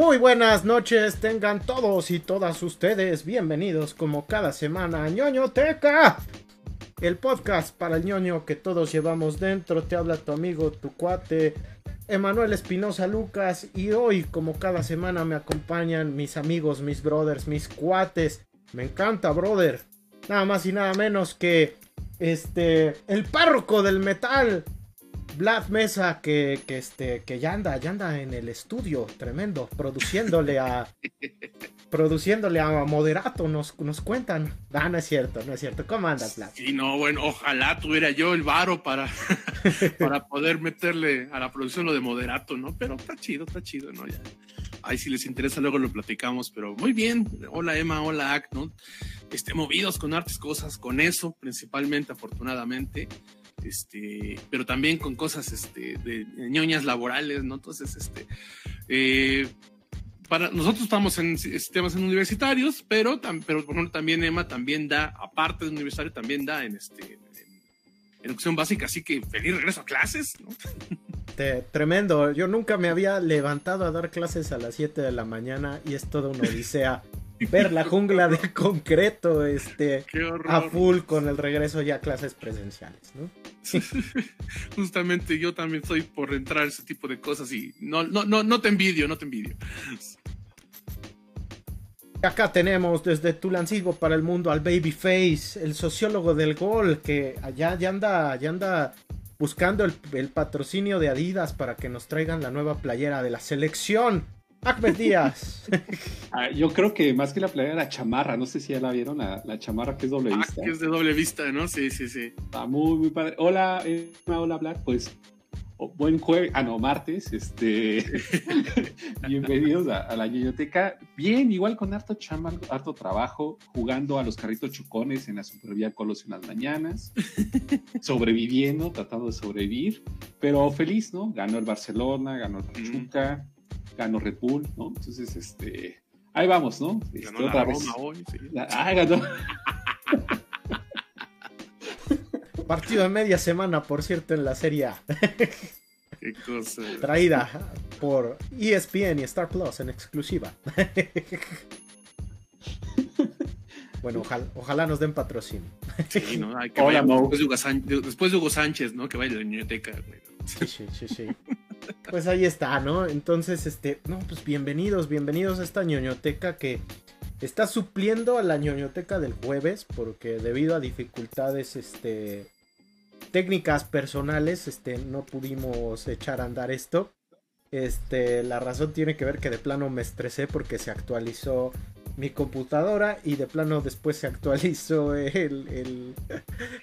Muy buenas noches, tengan todos y todas ustedes bienvenidos como cada semana a ñoñoteca. El podcast para el ñoño que todos llevamos dentro. Te habla tu amigo, tu cuate, Emanuel Espinosa Lucas. Y hoy, como cada semana, me acompañan mis amigos, mis brothers, mis cuates. Me encanta, brother. Nada más y nada menos que este, el párroco del metal, Vlad Mesa, que, que, este, que ya anda, ya anda en el estudio, tremendo, produciéndole a. produciéndole a Moderato, nos, nos cuentan. Ah, no es cierto, no es cierto. ¿Cómo andas, Vlad? Sí, no, bueno, ojalá tuviera yo el varo para, para poder meterle a la producción lo de Moderato, ¿no? Pero está chido, está chido, ¿no? Ya. Ahí si les interesa luego lo platicamos, pero muy bien. Hola Emma, hola Ac, ¿no? Este, movidos con artes cosas, con eso principalmente, afortunadamente este, pero también con cosas este, de ñoñas laborales, ¿no? Entonces, este, eh, para, nosotros estamos en sistemas en universitarios, pero, pero por ejemplo, también Emma también da, aparte de universitario, también da en, este, en, educación básica, así que feliz regreso a clases, ¿no? tremendo, yo nunca me había levantado a dar clases a las 7 de la mañana y es toda una odisea ver la jungla de concreto este a full con el regreso ya a clases presenciales, ¿no? Justamente yo también estoy por entrar ese tipo de cosas y no, no, no, no te envidio, no te envidio. Acá tenemos desde Tulancingo para el mundo al Babyface, el sociólogo del gol, que allá ya anda, ya anda buscando el, el patrocinio de Adidas para que nos traigan la nueva playera de la selección. Ahmed Díaz. Ah, yo creo que más que la playera, la chamarra. No sé si ya la vieron, la, la chamarra que es doble ah, vista. que es de doble vista, ¿no? Sí, sí, sí. Está muy, muy padre. Hola, hola, Black. Pues buen jueves, ah, no, martes. Este, bienvenidos a, la biblioteca. Bien, igual con harto chamba, harto trabajo, jugando a los carritos chocones en la Supervía Colos en las mañanas, sobreviviendo, tratando de sobrevivir, pero feliz, ¿no? Ganó el Barcelona, ganó el Pachuca ganó Red Bull, ¿no? Entonces, este, ahí vamos, ¿no? Este, ganó otra la vez. Roma hoy, sí. ah, ganó. Partido de media semana, por cierto, en la Serie A. Qué cosa. Traída por ESPN y Star Plus en exclusiva. Bueno, ojalá, ojalá, nos den patrocinio. Sí, ¿no? Hay que Hola, después, de Hugo Sánchez, después de Hugo Sánchez, ¿no? Que vaya a la biblioteca, güey. Sí, sí, sí, sí. Pues ahí está, ¿no? Entonces, este, no, pues bienvenidos, bienvenidos a esta ñoñoteca que está supliendo a la ñoñoteca del jueves, porque debido a dificultades, este, técnicas personales, este, no pudimos echar a andar esto. Este, la razón tiene que ver que de plano me estresé porque se actualizó mi computadora y de plano después se actualizó el,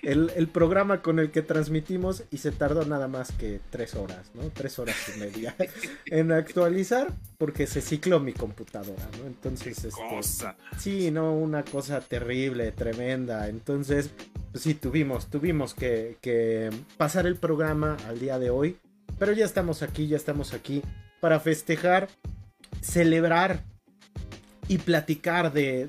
el, programa con el que transmitimos y se tardó nada más que tres horas, ¿no? Tres horas y media en actualizar porque se cicló mi computadora, ¿no? Entonces, este, cosa. sí, no, una cosa terrible, tremenda. Entonces, pues sí, tuvimos, tuvimos que, que pasar el programa al día de hoy, pero ya estamos aquí, ya estamos aquí para festejar, celebrar y platicar de,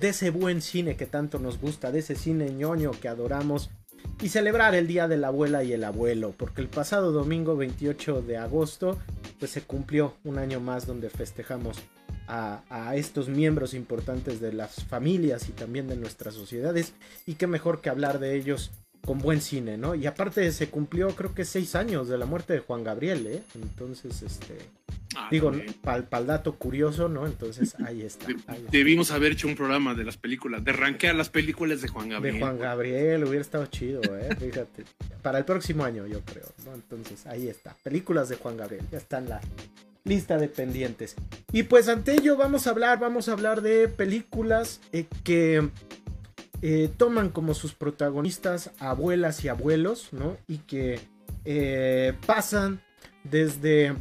ese buen cine que tanto nos gusta, de ese cine ñoño que adoramos y celebrar el Día de la Abuela y el Abuelo, porque el pasado domingo 28 de agosto pues se cumplió un año más donde festejamos a, estos miembros importantes de las familias y también de nuestras sociedades y qué mejor que hablar de ellos con buen cine, ¿no? Y aparte se cumplió creo que seis años de la muerte de Juan Gabriel, ¿eh? Entonces, este... Ah, digo, para el dato curioso, ¿no? Entonces ahí está, Debimos haber hecho un programa de las películas, de rankear las películas de Juan Gabriel. De Juan Gabriel, hubiera estado chido, ¿eh? Fíjate. Para el próximo año, yo creo, ¿no? Entonces ahí está. Películas de Juan Gabriel, ya está en la lista de pendientes. Y pues ante ello vamos a hablar, vamos a hablar de películas eh, que eh, toman como sus protagonistas abuelas y abuelos, ¿no? Y que eh, pasan desde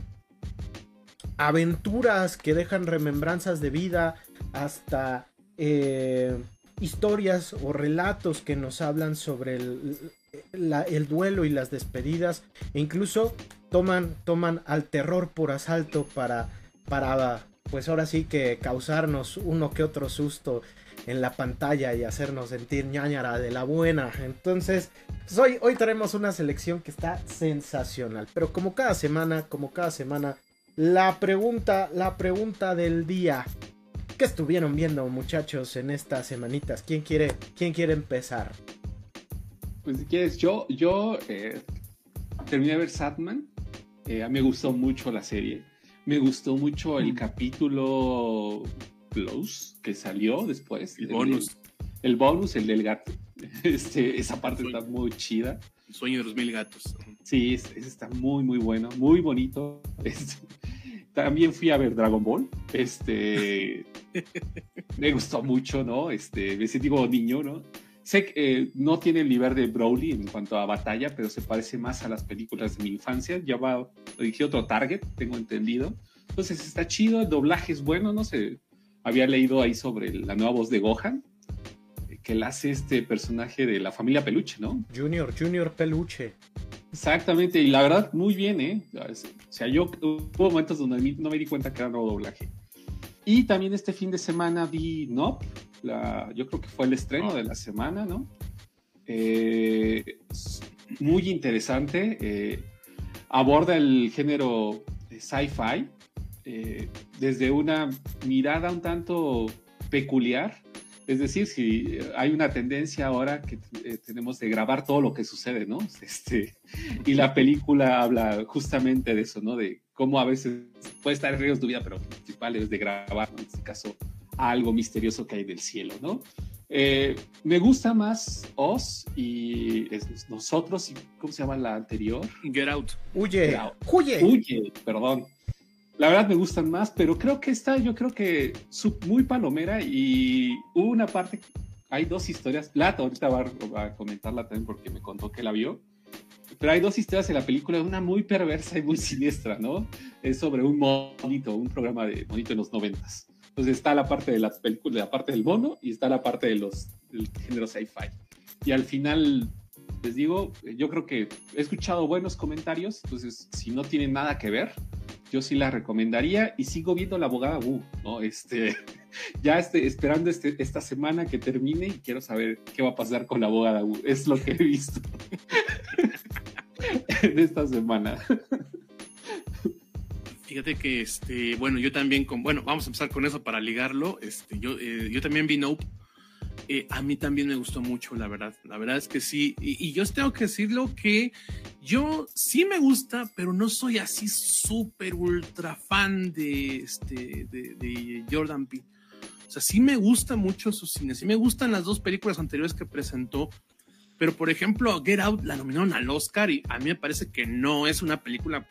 aventuras que dejan remembranzas de vida hasta eh, historias o relatos que nos hablan sobre el, el, duelo y las despedidas e incluso toman, toman al terror por asalto para, para pues ahora sí que causarnos uno que otro susto en la pantalla y hacernos sentir ñañara de la buena. Entonces, pues hoy, hoy tenemos una selección que está sensacional. Pero como cada semana, como cada semana, la pregunta, la pregunta del día. ¿Qué estuvieron viendo, muchachos, en estas semanitas? ¿Quién quiere, quién quiere empezar? Pues si quieres, yo, yo eh, terminé de ver Satman. Eh, me gustó mucho la serie. Me gustó mucho el capítulo Plus que salió después. El bonus. El, bonus, el del gato. Este, esa parte está muy chida. El sueño de los mil gatos. Sí, ese está muy, muy bueno, muy bonito. Este, también fui a ver Dragon Ball. Este, me gustó mucho, ¿no? Este, me sentí como niño, ¿no? Sé que eh, no tiene el nivel de Broly en cuanto a batalla, pero se parece más a las películas de mi infancia. Ya va, dije otro target, tengo entendido. Entonces está chido, el doblaje es bueno, no sé. Había leído ahí sobre la nueva voz de Gohan, que la hace este personaje de la familia Peluche, ¿no? Junior, Junior Peluche. Exactamente, y la verdad, muy bien, ¿eh? O sea, yo hubo momentos donde no me di cuenta que era nuevo doblaje. Y también este fin de semana vi Nope, yo creo que fue el estreno de la semana, ¿no? Eh, muy interesante, eh, aborda el género sci-fi eh, desde una mirada un tanto peculiar, es decir, si hay una tendencia ahora que tenemos de grabar todo lo que sucede, ¿no? Este, y la película habla justamente de eso, ¿no? De cómo a veces puede estar en riesgo tu vida, pero lo principal es de grabar, en este caso, algo misterioso que hay del cielo, ¿no? Eh, me gusta más Oz y nosotros, y ¿cómo se llama la anterior? Get Out. Huye. Huye. Huye, perdón. La verdad me gustan más, pero creo que esta, yo creo que muy palomera y una parte, hay dos historias. Plata, ahorita va a comentarla también porque me contó que la vio. Pero hay dos historias en la película, una muy perversa y muy siniestra, ¿no? Es sobre un monito, un programa de monito en los noventas. Entonces está la parte de las películas, la parte del mono y está la parte de los, del género sci-fi. Y al final, les digo, yo creo que he escuchado buenos comentarios, entonces si no tienen nada que ver, yo sí la recomendaría y sigo viendo La Abogada Wu, ¿no? Este, ya este, esperando este, esta semana que termine y quiero saber qué va a pasar con La Abogada Wu. Es lo que he visto en esta semana. Fíjate que, este, bueno, yo también, con, bueno, vamos a empezar con eso para ligarlo. Este, yo, eh, yo también vi Nope. Eh, a mí también me gustó mucho, la verdad. La verdad es que sí. Y, y, yo tengo que decirlo que yo sí me gusta, pero no soy así súper ultra fan de, este, de, Jordan Peele. O sea, sí me gusta mucho su cine. Sí me gustan las dos películas anteriores que presentó. Pero, por ejemplo, Get Out la nominaron al Oscar y a mí me parece que no es una película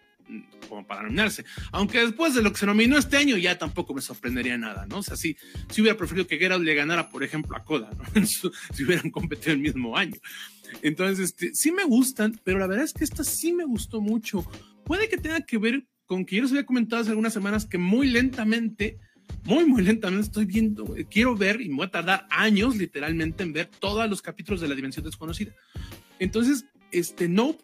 como para nominarse. Aunque después de lo que se nominó este año ya tampoco me sorprendería nada, ¿no? O sea, sí, sí hubiera preferido que Geralt le ganara, por ejemplo, a Coda, ¿no? si hubieran competido el mismo año. Entonces, este, sí me gustan, pero la verdad es que esta sí me gustó mucho. Puede que tenga que ver con que yo les había comentado hace algunas semanas que muy lentamente, muy, muy lentamente estoy viendo, eh, quiero ver y me voy a tardar años literalmente en ver todos los capítulos de la Dimensión Desconocida. Entonces, este, Nope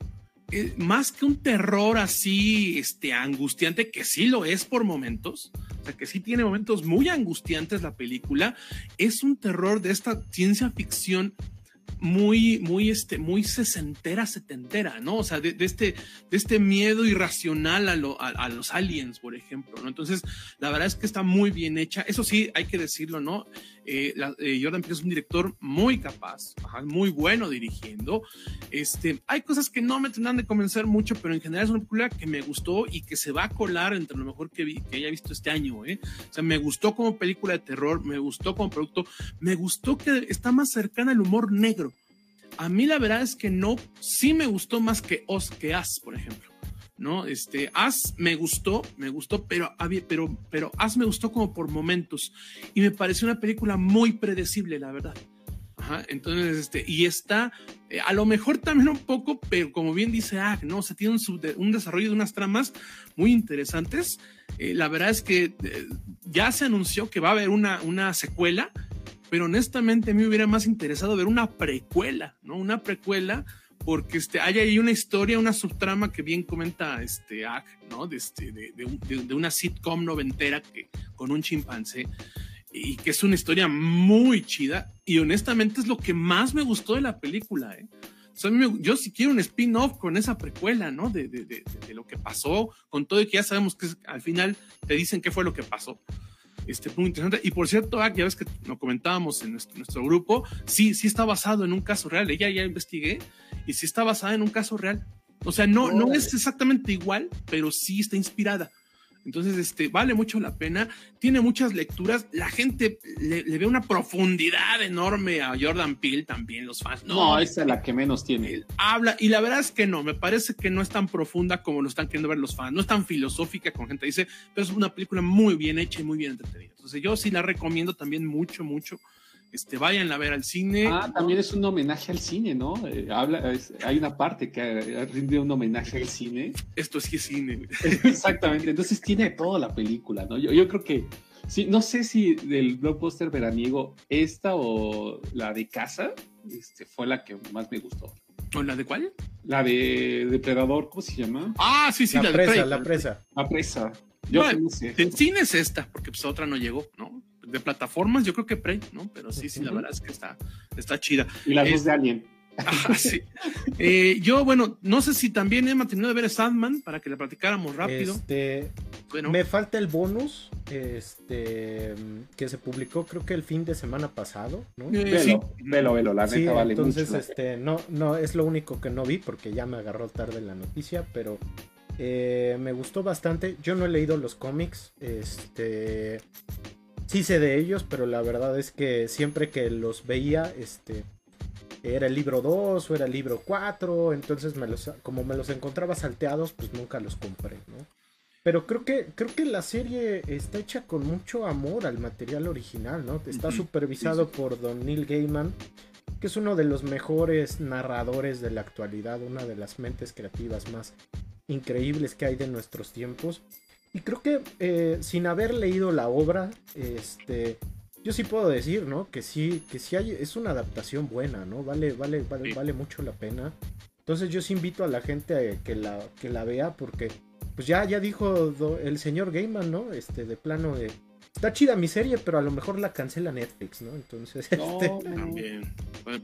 eh, más que un terror así, este, angustiante, que sí lo es por momentos, o sea, que sí tiene momentos muy angustiantes la película, es un terror de esta ciencia ficción muy, muy, este, muy sesentera, setentera, ¿no? O sea, de, este, de este miedo irracional a, a, los aliens, por ejemplo, ¿no? Entonces, la verdad es que está muy bien hecha. Eso sí, hay que decirlo, ¿no? Eh, eh, Jordan Peele es un director muy capaz, muy bueno dirigiendo. Este, hay cosas que no me tendrán de convencer mucho, pero en general es una película que me gustó y que se va a colar entre lo mejor que, vi, que haya visto este año. ¿eh? O sea, me gustó como película de terror, me gustó como producto, me gustó que está más cercana al humor negro. A mí la verdad es que no, sí me gustó más que Os que As, por ejemplo. ¿no? Este, As me gustó, me gustó, pero, pero, pero As me gustó como por momentos y me pareció una película muy predecible, la verdad. Ajá, entonces, este, y está, eh, a lo mejor también un poco, pero como bien dice Ah, ¿no? O sea, tiene un, un desarrollo de unas tramas muy interesantes. Eh, la verdad es que eh, ya se anunció que va a haber una, una secuela, pero honestamente a mí me hubiera más interesado ver una precuela, ¿no? Una precuela porque este, hay ahí una historia, una subtrama que bien comenta este ¿no? De, este, de, de, una sitcom noventera que, con un chimpancé y que es una historia muy chida y honestamente es lo que más me gustó de la película, ¿eh? yo sí quiero un spin-off con esa precuela, ¿no? De, lo que pasó, con todo y que ya sabemos que al final te dicen qué fue lo que pasó. Este, muy interesante. Y por cierto, ah, ya ves que lo comentábamos en nuestro, nuestro, grupo, sí, sí está basado en un caso real. Ella ya investigué y sí está basada en un caso real. O sea, no, no es exactamente igual, pero sí está inspirada. Entonces, este, vale mucho la pena. Tiene muchas lecturas. La gente le, le ve una profundidad enorme a Jordan Peele también, los fans. No, no esa es la que menos tiene. Habla, y la verdad es que no, me parece que no es tan profunda como lo están queriendo ver los fans. No es tan filosófica como gente dice, pero es una película muy bien hecha y muy bien entretenida. Entonces, yo sí la recomiendo también mucho, mucho este, vayan a ver al cine. Ah, también es un homenaje al cine, ¿no? Eh, habla, es, hay una parte que rinde un homenaje al cine. Esto sí es cine. Exactamente, entonces tiene toda la película, ¿no? Yo, yo creo que, sí, no sé si del blockbuster veraniego, esta o la de casa, este, fue la que más me gustó. ¿O la de cuál? La de Depredador, ¿cómo se llama? Ah, sí, sí, la, la presa, de la presa. La presa. Yo no, sé. El cine es esta, porque pues otra no llegó, ¿no? De plataformas, yo creo que Prey, ¿no? Pero sí, sí, la verdad es que está, está chida. Y las dos de Alien. Ah, sí. eh, yo, bueno, no sé si también Emma terminó de ver Sandman para que la platicáramos rápido. Este, bueno. Me falta el bonus este, que se publicó creo que el fin de semana pasado, ¿no? Eh, velo, sí. velo, velo, la neta sí, vale entonces, mucho. este, no, no, es lo único que no vi porque ya me agarró tarde la noticia, pero eh, me gustó bastante. Yo no he leído los cómics, este sí sé de ellos, pero la verdad es que siempre que los veía, este, era el libro 2 o era el libro 4, entonces me los, como me los encontraba salteados, pues nunca los compré, ¿no? Pero creo que, creo que la serie está hecha con mucho amor al material original, ¿no? Está supervisado por Don Neil Gaiman, que es uno de los mejores narradores de la actualidad, una de las mentes creativas más increíbles que hay de nuestros tiempos. Y creo que eh, sin haber leído la obra, este, yo sí puedo decir, ¿no? Que sí, que sí hay, es una adaptación buena, ¿no? Vale, vale, vale, vale mucho la pena. Entonces yo sí invito a la gente a que la, que la vea porque, pues ya, ya dijo el señor Gaiman, ¿no? Este, de plano de, está chida mi serie, pero a lo mejor la cancela Netflix, ¿no? Entonces, no, este... también,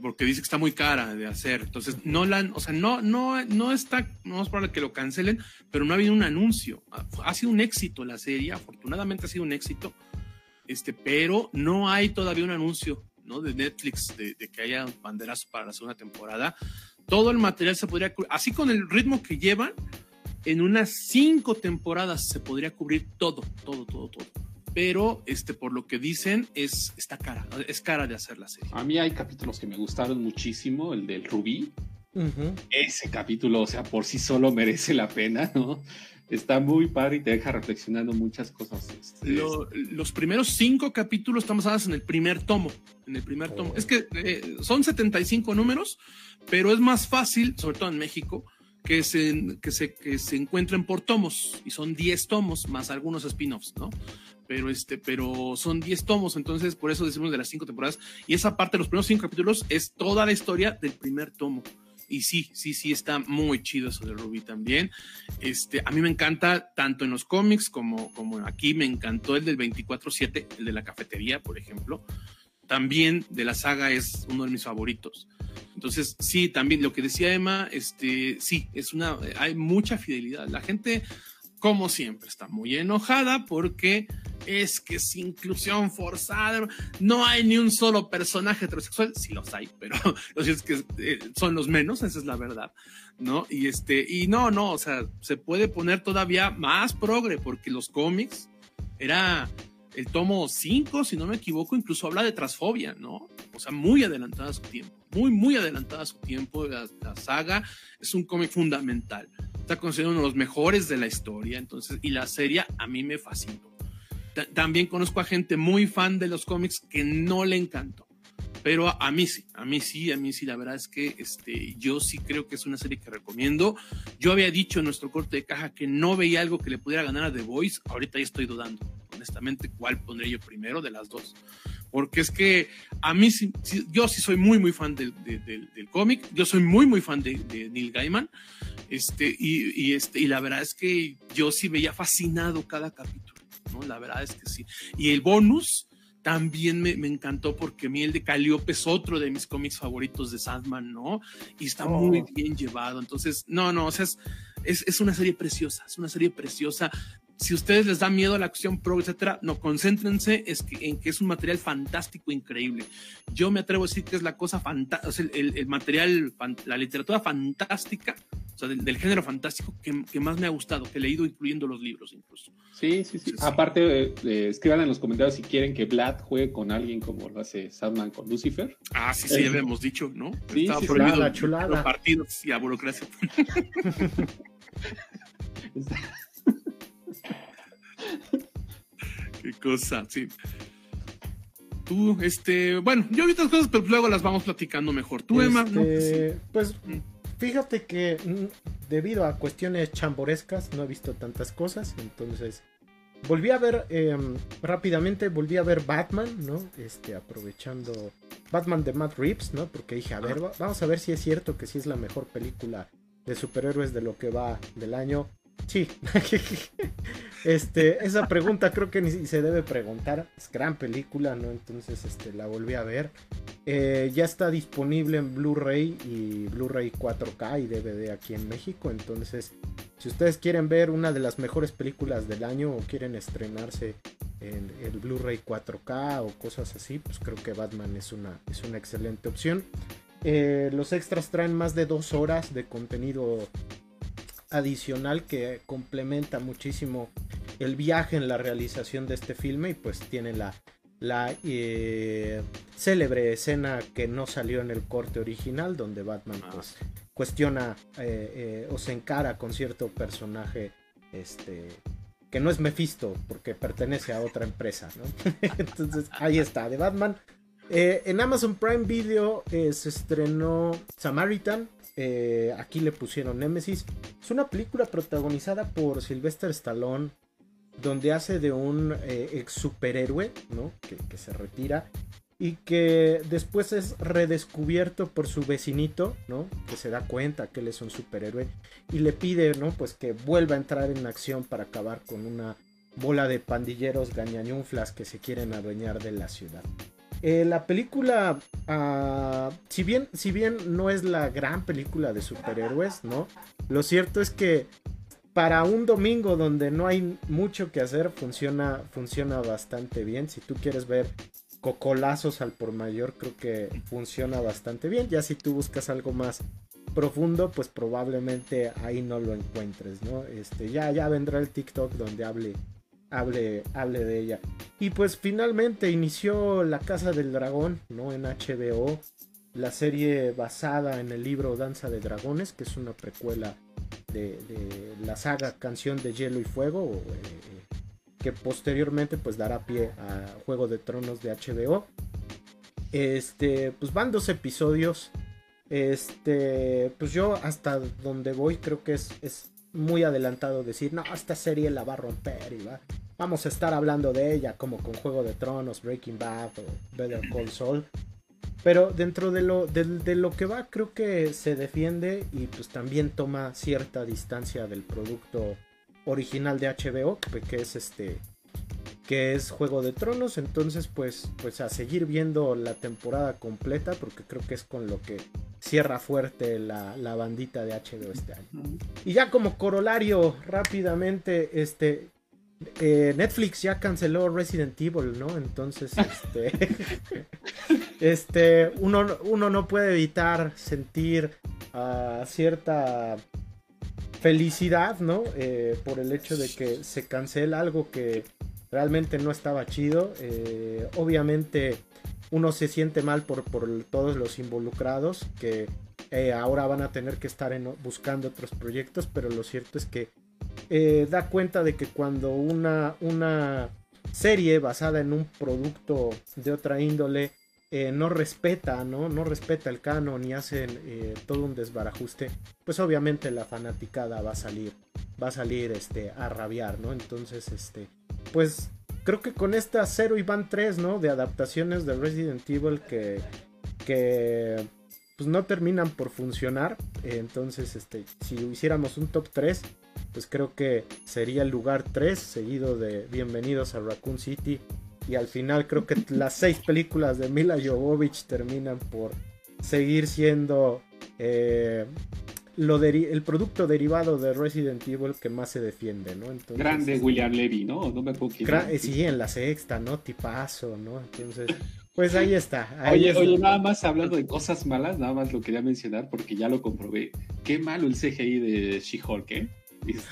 porque dice que está muy cara de hacer. Entonces, no la, o sea, no, no, no está, no es probable que lo cancelen, pero no ha habido un anuncio. Ha sido un éxito la serie, afortunadamente ha sido un éxito, este, pero no hay todavía un anuncio, ¿no? De Netflix de, de que haya banderas para la segunda temporada. Todo el material se podría, así con el ritmo que llevan, en unas cinco temporadas se podría cubrir todo, todo, todo, todo pero este, por lo que dicen, es, está cara, es cara de hacer la serie. A mí hay capítulos que me gustaron muchísimo, el del Rubí. Uh -huh. Ese capítulo, o sea, por sí solo merece la pena, ¿no? Está muy padre y te deja reflexionando muchas cosas. Este, Lo, los primeros cinco capítulos están basados en el primer tomo. En el primer tomo. Oh. Es que eh, son 75 números, pero es más fácil, sobre todo en México, que se, que se, que se encuentren por tomos. Y son 10 tomos más algunos spin-offs, ¿no? pero este, pero son 10 tomos, entonces por eso decimos de las cinco temporadas. Y esa parte, los primeros cinco capítulos, es toda la historia del primer tomo. Y sí, sí, sí, está muy chido eso de Ruby también. Este, a mí me encanta tanto en los cómics como, como aquí, me encantó el del 24-7, el de la cafetería, por ejemplo. También de la saga es uno de mis favoritos. Entonces, sí, también lo que decía Emma, este, sí, es una, hay mucha fidelidad. La gente, como siempre, está muy enojada porque es que es inclusión forzada. No hay ni un solo personaje heterosexual. Sí los hay, pero los es que eh, son los menos, esa es la verdad, ¿no? Y este, y no, no, o sea, se puede poner todavía más progre porque los cómics era el tomo 5, si no me equivoco, incluso habla de transfobia, ¿no? O sea, muy adelantada a su tiempo, muy, muy adelantada a su tiempo. La, la saga es un cómic fundamental. Está considerado uno de los mejores de la historia, entonces, y la serie a mí me fascinó. También conozco a gente muy fan de los cómics que no le encantó. Pero a, a, mí sí, a mí sí, a mí sí, la verdad es que este, yo sí creo que es una serie que recomiendo. Yo había dicho en nuestro corte de caja que no veía algo que le pudiera ganar a The Voice, ahorita ya estoy dudando, honestamente, cuál pondré yo primero de las dos. Porque es que a mí sí, yo sí soy muy, muy fan del, del, cómic, yo soy muy, muy fan de, de Neil Gaiman, este, y, y, este, y la verdad es que yo sí veía fascinado cada capítulo, ¿no? La verdad es que sí. Y el bonus también me, encantó porque Miel de Calliope es otro de mis cómics favoritos de Sandman, ¿no? Y está muy oh. bien llevado. Entonces, no, no, o sea, es, es, una serie preciosa, es una serie preciosa si a ustedes les da miedo la acción pro, etcétera, no, concéntrense en que es un material fantástico, increíble. Yo me atrevo a decir que es la cosa fantástica, el, material, la literatura fantástica, o sea, del, género fantástico que, más me ha gustado, que he leído, incluyendo los libros incluso. Sí, sí, sí. Aparte, eh, escriban en los comentarios si quieren que Vlad juegue con alguien como lo hace Sandman con Lucifer. Ah, sí, sí, ya habíamos dicho, ¿no? Sí, Estaba sí, prohibido chulada, los partidos y a burocracia. Qué cosa, sí. Tú, este, bueno, yo vi otras cosas, pero luego las vamos platicando mejor. Tú, Emma, este, Pues fíjate que mm, debido a cuestiones chamborescas no he visto tantas cosas, entonces volví a ver em, rápidamente, volví a ver Batman, ¿no? Este, aprovechando Batman de Matt Reeves, ¿no? Porque dije, a ver, vamos a ver si es cierto que sí es la mejor película de superhéroes de lo que va del año. Sí. este, esa pregunta creo que ni se debe preguntar. Es gran película, ¿no? Entonces, este, la volví a ver. Eh, ya está disponible en Blu-ray y Blu-ray 4K y DVD aquí en México. Entonces, si ustedes quieren ver una de las mejores películas del año o quieren estrenarse en el Blu-ray 4K o cosas así, pues creo que Batman es una, es una excelente opción. Eh, los extras traen más de dos horas de contenido adicional que complementa muchísimo el viaje en la realización de este filme y pues tiene la, la eh, célebre escena que no salió en el corte original donde Batman ah. pues cuestiona eh, eh, o se encara con cierto personaje este que no es Mephisto porque pertenece a otra empresa entonces ahí está de Batman en Amazon Prime Video se estrenó Samaritan eh, aquí le pusieron Nemesis. Es una película protagonizada por Sylvester Stallone, donde hace de un eh, ex superhéroe, ¿no? Que, se retira y que después es redescubierto por su vecinito, ¿no? Que se da cuenta que él es un superhéroe y le pide, ¿no? Pues que vuelva a entrar en acción para acabar con una bola de pandilleros gañañunflas que se quieren adueñar de la ciudad. Eh, la película, ah, si, bien, si bien no es la gran película de superhéroes, ¿no? Lo cierto es que para un domingo donde no hay mucho que hacer, funciona, funciona bastante bien. Si tú quieres ver cocolazos al por mayor, creo que funciona bastante bien. Ya si tú buscas algo más profundo, pues probablemente ahí no lo encuentres, ¿no? Este, ya, ya vendrá el TikTok donde hable hable, hable de ella. Y pues finalmente inició La Casa del Dragón, ¿no? En HBO, la serie basada en el libro Danza de Dragones, que es una precuela de, la saga Canción de Hielo y Fuego, eh, que posteriormente pues dará pie a Juego de Tronos de HBO. Este, pues van dos episodios. Este, pues yo hasta donde voy creo que es, es muy adelantado decir, no, esta serie la va a romper y va, vamos a estar hablando de ella como con Juego de Tronos, Breaking Bad o Better Call Saul. Pero dentro de lo, de, lo que va creo que se defiende y pues también toma cierta distancia del producto original de HBO, que es este que es Juego de Tronos, entonces pues pues a seguir viendo la temporada completa porque creo que es con lo que cierra fuerte la, la bandita de HBO este año. Y ya como corolario rápidamente este eh, Netflix ya canceló Resident Evil, ¿no? Entonces, este, este uno, uno, no puede evitar sentir ah, cierta felicidad, ¿no? Eh, por el hecho de que se cancela algo que realmente no estaba chido. Eh, obviamente uno se siente mal por, por todos los involucrados que ahora van a tener que estar en, buscando otros proyectos, pero lo cierto es que eh, da cuenta de que cuando una, una serie basada en un producto de otra índole eh, no respeta, ¿no? No respeta el canon y hacen eh, todo un desbarajuste, pues obviamente la fanaticada va a salir, va a salir este, a rabiar, ¿no? Entonces, este, pues creo que con esta 0 y van 3, ¿no? De adaptaciones de Resident Evil que, que pues no terminan por funcionar. entonces, este, si hiciéramos un top 3, pues creo que sería el lugar 3, seguido de Bienvenidos a Raccoon City y al final creo que las seis películas de Mila Jovovich terminan por seguir siendo eh, lo el producto derivado de Resident Evil que más se defiende, ¿no? Grande William Levy, ¿no? No me eh, Sí, en la sexta, ¿no? Tipazo, ¿no? Entonces, pues ahí está. oye, oye, nada más hablando de cosas malas, nada más lo quería mencionar porque ya lo comprobé. Qué malo el CGI de She-Hulk, ¿eh?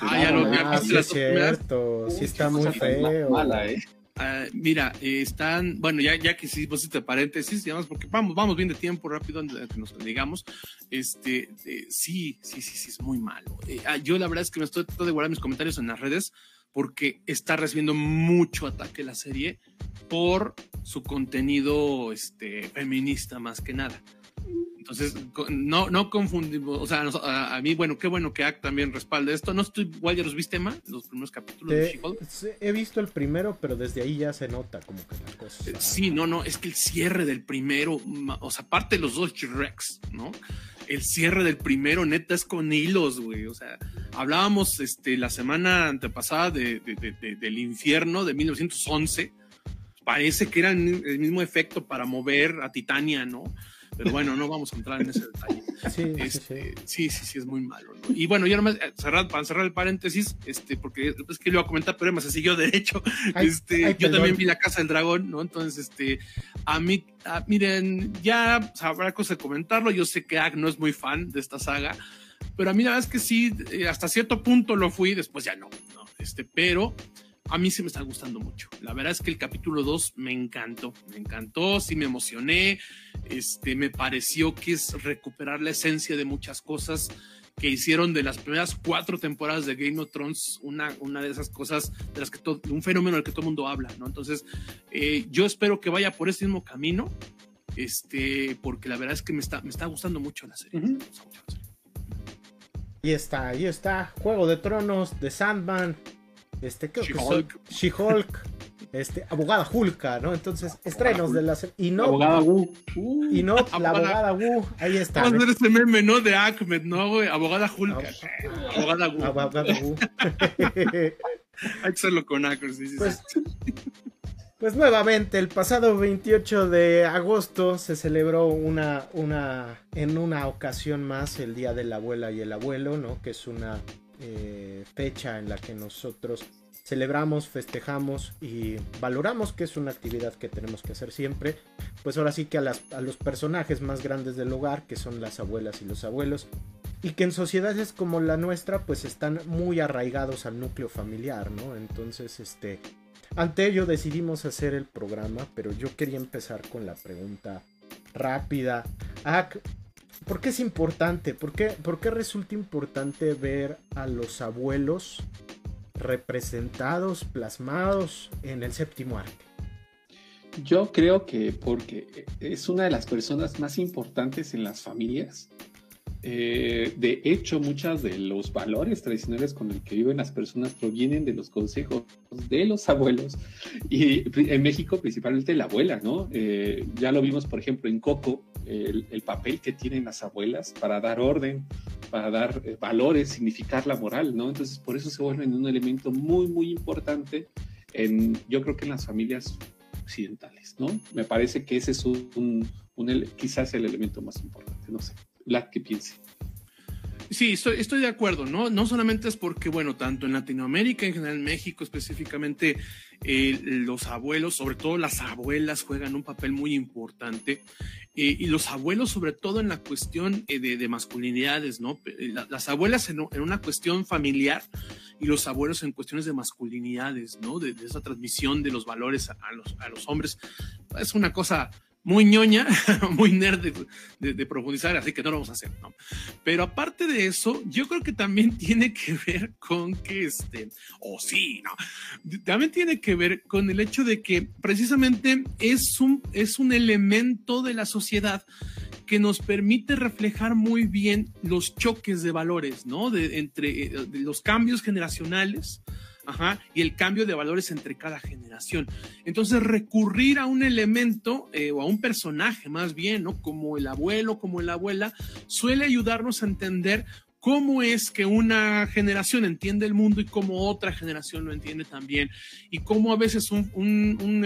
Ah, ya lo ah, sí, es cierto. Sí, está muy feo. Mala, ¿eh? Uh, mira, eh, están, bueno, ya, ya que sí pusiste paréntesis, digamos, porque vamos, vamos bien de tiempo rápido, que nos digamos, este, eh, sí, sí, sí, sí, es muy malo. Eh, ah, yo la verdad es que me estoy tratando de guardar mis comentarios en las redes porque está recibiendo mucho ataque la serie por su contenido este, feminista más que nada. Entonces, no, no confundimos, o sea, a, mí, bueno, qué bueno que Act también respalde esto. No estoy, igual ya los viste, más los primeros capítulos de she He visto el primero, pero desde ahí ya se nota como que la cosa. Eh, sí, no, no, es que el cierre del primero, o sea, aparte de los dos Rex, ¿no? El cierre del primero, neta, es con hilos, güey. O sea, hablábamos este, la semana antepasada de, del infierno de 1911. Parece que era el mismo efecto para mover a Titania, ¿no? Pero bueno, no vamos a entrar en ese detalle. Este, sí, sí, sí, es muy malo. Y bueno, ya nomás, eh, cerrar, para cerrar el paréntesis, este, porque es que lo iba a comentar, pero además se siguió derecho. este, yo también vi La Casa del Dragón, ¿no? Entonces, este, a mí, miren, ya habrá cosa de comentarlo. Yo sé que Ag no es muy fan de esta saga, pero a mí la verdad es que sí, eh, hasta cierto punto lo fui, después ya no, ¿no? Este, pero a mí sí me está gustando mucho. La verdad es que el capítulo 2 me encantó, me encantó, sí me emocioné, este, me pareció que es recuperar la esencia de muchas cosas que hicieron de las primeras cuatro temporadas de Game of Thrones una, una de esas cosas de las que todo, un fenómeno del que todo el mundo habla, ¿no? Entonces, eh, yo espero que vaya por ese mismo camino, este, porque la verdad es que me está, me está gustando mucho la serie. Y está, ahí está, Juego de Tronos, de Sandman, este, She-Hulk. She-Hulk. Este, abogada Hulka, ¿no? Entonces, estrenos de la y no abogada Wu. y no la abogada Wu, ahí está. Vamos a ver ese meme, ¿no? De Ahmed, ¿no, güey? Abogada Hulka. abogada Wu. Abogada Wu. Hay que hacerlo con sí, sí, pues, pues nuevamente, el pasado 28 de agosto se celebró una, una, en una ocasión más el Día de la Abuela y el Abuelo, ¿no? Que es una eh, fecha en la que nosotros celebramos, festejamos y valoramos que es una actividad que tenemos que hacer siempre. Pues ahora sí que a, los personajes más grandes del hogar, que son las abuelas y los abuelos, y que en sociedades como la nuestra pues están muy arraigados al núcleo familiar, ¿no? Entonces, este, ante ello decidimos hacer el programa, pero yo quería empezar con la pregunta rápida. ¿Por qué es importante? ¿Por qué, ¿Por qué resulta importante ver a los abuelos representados, plasmados en el séptimo arte? Yo creo que porque es una de las personas más importantes en las familias eh, de hecho, muchos de los valores tradicionales con el que viven las personas provienen de los consejos de los abuelos y en México principalmente la abuela, ¿no? Eh, ya lo vimos, por ejemplo, en Coco, el, papel que tienen las abuelas para dar orden, para dar eh, valores, significar la moral, ¿no? Entonces, por eso se vuelven un elemento muy, muy importante en, yo creo que en las familias occidentales, ¿no? Me parece que ese es un, un quizás el elemento más importante, no sé la que piense. Sí, estoy, estoy, de acuerdo, ¿no? No solamente es porque, bueno, tanto en Latinoamérica, en general en México específicamente, eh, los abuelos, sobre todo las abuelas, juegan un papel muy importante. Eh, y los abuelos, sobre todo en la cuestión eh, de, masculinidades, ¿no? las abuelas en, una cuestión familiar y los abuelos en cuestiones de masculinidades, ¿no? De, esa transmisión de los valores a, los, a los hombres. Es una cosa muy ñoña, muy nerd de, profundizar, así que no lo vamos a hacer, ¿no? Pero aparte de eso, yo creo que también tiene que ver con que, este, o sí, ¿no? También tiene que ver con el hecho de que precisamente es un, es un elemento de la sociedad que nos permite reflejar muy bien los choques de valores, ¿no? De, entre eh, los cambios generacionales, Ajá, y el cambio de valores entre cada generación. Entonces, recurrir a un elemento eh, o a un personaje más bien, ¿no? Como el abuelo, como la abuela, suele ayudarnos a entender cómo es que una generación entiende el mundo y cómo otra generación lo entiende también, y cómo a veces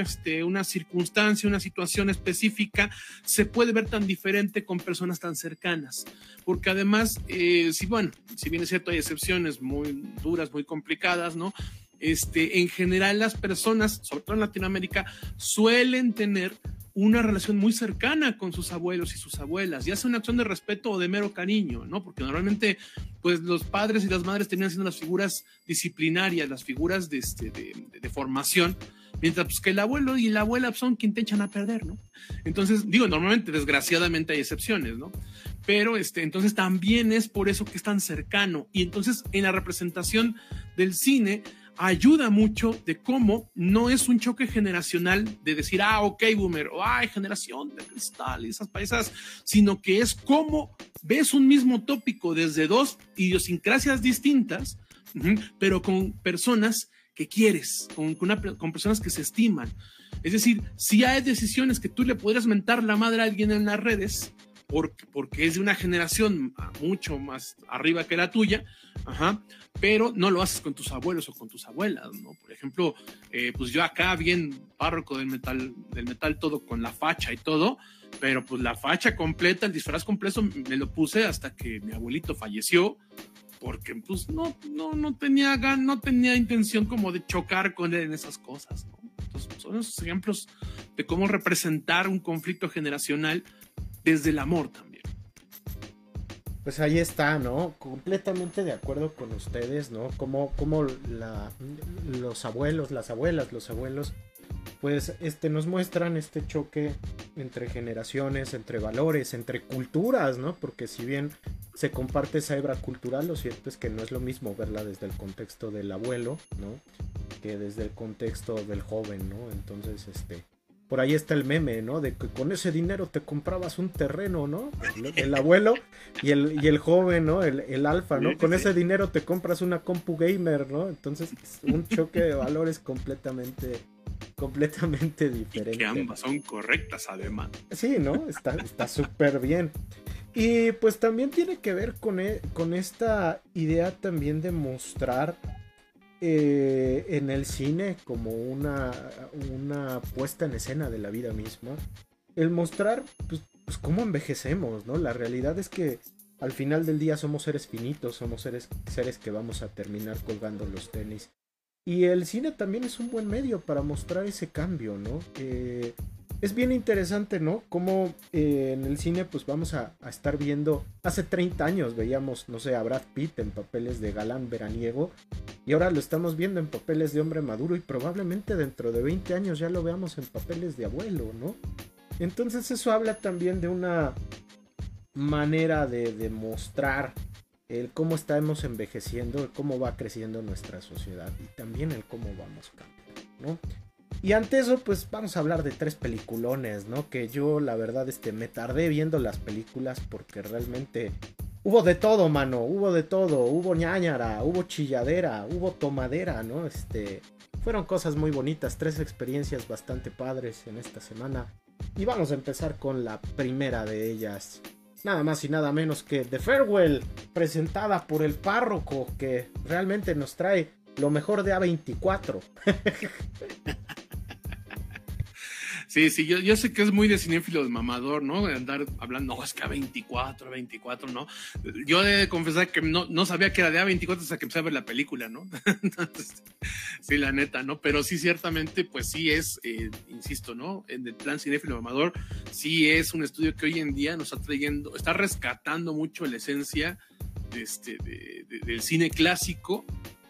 este, una circunstancia, una situación específica se puede ver tan diferente con personas tan cercanas, porque además, eh, si bueno, si bien es cierto, hay excepciones muy duras, muy complicadas, ¿no? Este, en general las personas, sobre todo en Latinoamérica, suelen tener una relación muy cercana con sus abuelos y sus abuelas, ya sea una acción de respeto o de mero cariño, ¿no? Porque normalmente, pues los padres y las madres tenían siendo las figuras disciplinarias, las figuras de, este, de, formación, mientras pues, que el abuelo y la abuela son quien te echan a perder, ¿no? Entonces, digo, normalmente, desgraciadamente hay excepciones, ¿no? Pero, este, entonces también es por eso que es tan cercano. Y entonces, en la representación del cine, ayuda mucho de cómo no es un choque generacional de decir, ah, ok, boomer, o ay, generación de cristal y esas paisas, sino que es cómo ves un mismo tópico desde dos idiosincrasias distintas, pero con personas que quieres, con, con, personas que se estiman. Es decir, si hay decisiones que tú le podrías mentar la madre a alguien en las redes, porque, porque es de una generación mucho más arriba que la tuya, ajá, pero no lo haces con tus abuelos o con tus abuelas, ¿no? Por ejemplo, eh, pues yo acá bien párroco del metal, del metal todo con la facha y todo, pero pues la facha completa, el disfraz completo me lo puse hasta que mi abuelito falleció, porque pues no, no, no tenía no tenía intención como de chocar con él en esas cosas, ¿no? Entonces son esos ejemplos de cómo representar un conflicto generacional desde el amor también pues ahí está, ¿no? Completamente de acuerdo con ustedes, ¿no? Como, como los abuelos, las abuelas, los abuelos, pues este, nos muestran este choque entre generaciones, entre valores, entre culturas, ¿no? Porque si bien se comparte esa hebra cultural, lo cierto es que no es lo mismo verla desde el contexto del abuelo, ¿no? Que desde el contexto del joven, ¿no? Entonces, este, por ahí está el meme, ¿no? De que con ese dinero te comprabas un terreno, ¿no? El, abuelo y el, y el joven, ¿no? El, el alfa, ¿no? Con ese dinero te compras una compu gamer, ¿no? Entonces, un choque de valores completamente completamente diferente. Y que ambas son correctas además. Sí, ¿no? Está súper bien. Y pues también tiene que ver con, e, con esta idea también de mostrar eh, en el cine como una, una puesta en escena de la vida misma. El mostrar pues, pues, cómo envejecemos, ¿no? La realidad es que al final del día somos seres finitos, somos seres, seres que vamos a terminar colgando los tenis. Y el cine también es un buen medio para mostrar ese cambio, ¿no? Eh, es bien interesante, ¿no? Como eh, en el cine, pues vamos a, estar viendo. Hace 30 años veíamos, no sé, a Brad Pitt en papeles de galán veraniego. Y ahora lo estamos viendo en papeles de hombre maduro. Y probablemente dentro de 20 años ya lo veamos en papeles de abuelo, ¿no? Entonces, eso habla también de una manera de demostrar el cómo estamos envejeciendo, el cómo va creciendo nuestra sociedad y también el cómo vamos cambiando, ¿no? Y ante eso, pues vamos a hablar de tres peliculones, ¿no? Que yo, la verdad, este, me tardé viendo las películas porque realmente hubo de todo, mano. Hubo de todo. Hubo ñañara, hubo chilladera, hubo tomadera, ¿no? Este, fueron cosas muy bonitas, tres experiencias bastante padres en esta semana. Y vamos a empezar con la primera de ellas. Nada más y nada menos que The Farewell, presentada por el párroco, que realmente nos trae lo mejor de A24. Sí, sí, yo, yo sé que es muy de cinéfilo de mamador, ¿no? De andar hablando, no, es que A24, A24, ¿no? Yo he de confesar que no, no sabía que era de A24 hasta que empecé a ver la película, ¿no? Sí, la neta, ¿no? Pero sí, ciertamente, pues sí es, eh, insisto, ¿no? En el plan cinéfilo de mamador, sí es un estudio que hoy en día nos está trayendo, está rescatando mucho la esencia de este, del cine clásico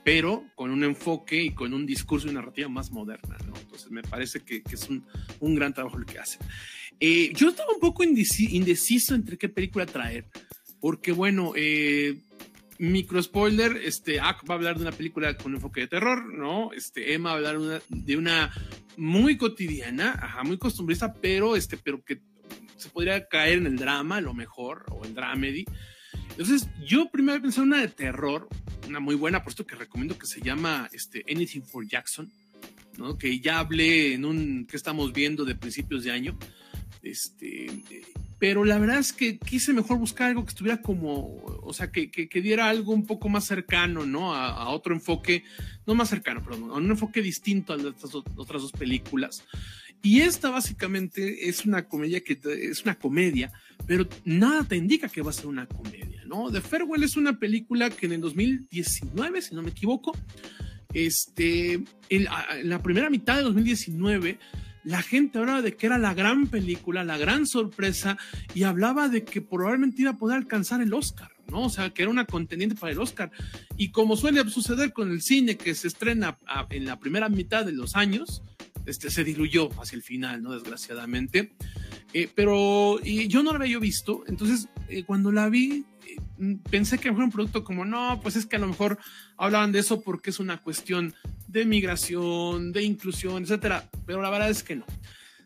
pero con un enfoque y con un discurso y narrativa más moderna, ¿no? Entonces me parece que, es un, un, gran trabajo lo que hacen. Eh, yo estaba un poco indeciso entre qué película traer, porque bueno, eh, micro spoiler, este, va a hablar de una película con enfoque de terror, ¿no? Este, Emma va a hablar de una muy cotidiana, ajá, muy costumbrista, pero, este, pero que se podría caer en el drama, a lo mejor, o el dramedy. Entonces, yo primero pensé en una de terror, una muy buena, por esto que recomiendo que se llama este, Anything for Jackson, ¿no? que ya hablé en un que estamos viendo de principios de año. Este, pero la verdad es que quise mejor buscar algo que estuviera como, o sea, que, que, diera algo un poco más cercano, ¿no? A, otro enfoque, no más cercano, perdón, a un enfoque distinto a las otras dos películas. Y esta básicamente es una comedia que es una comedia, pero nada te indica que va a ser una comedia, ¿no? The Farewell es una película que en el 2019, si no me equivoco, este, en la primera mitad de 2019 la gente hablaba de que era la gran película, la gran sorpresa, y hablaba de que probablemente iba a poder alcanzar el Oscar, ¿no? O sea, que era una contendiente para el Oscar. Y como suele suceder con el cine que se estrena en la primera mitad de los años, este, se diluyó hacia el final, ¿no? Desgraciadamente. Eh, pero yo no la había visto, entonces eh, cuando la vi, eh, pensé que fue un producto como, no, pues es que a lo mejor hablaban de eso porque es una cuestión de migración, de inclusión, etcétera, pero la verdad es que no.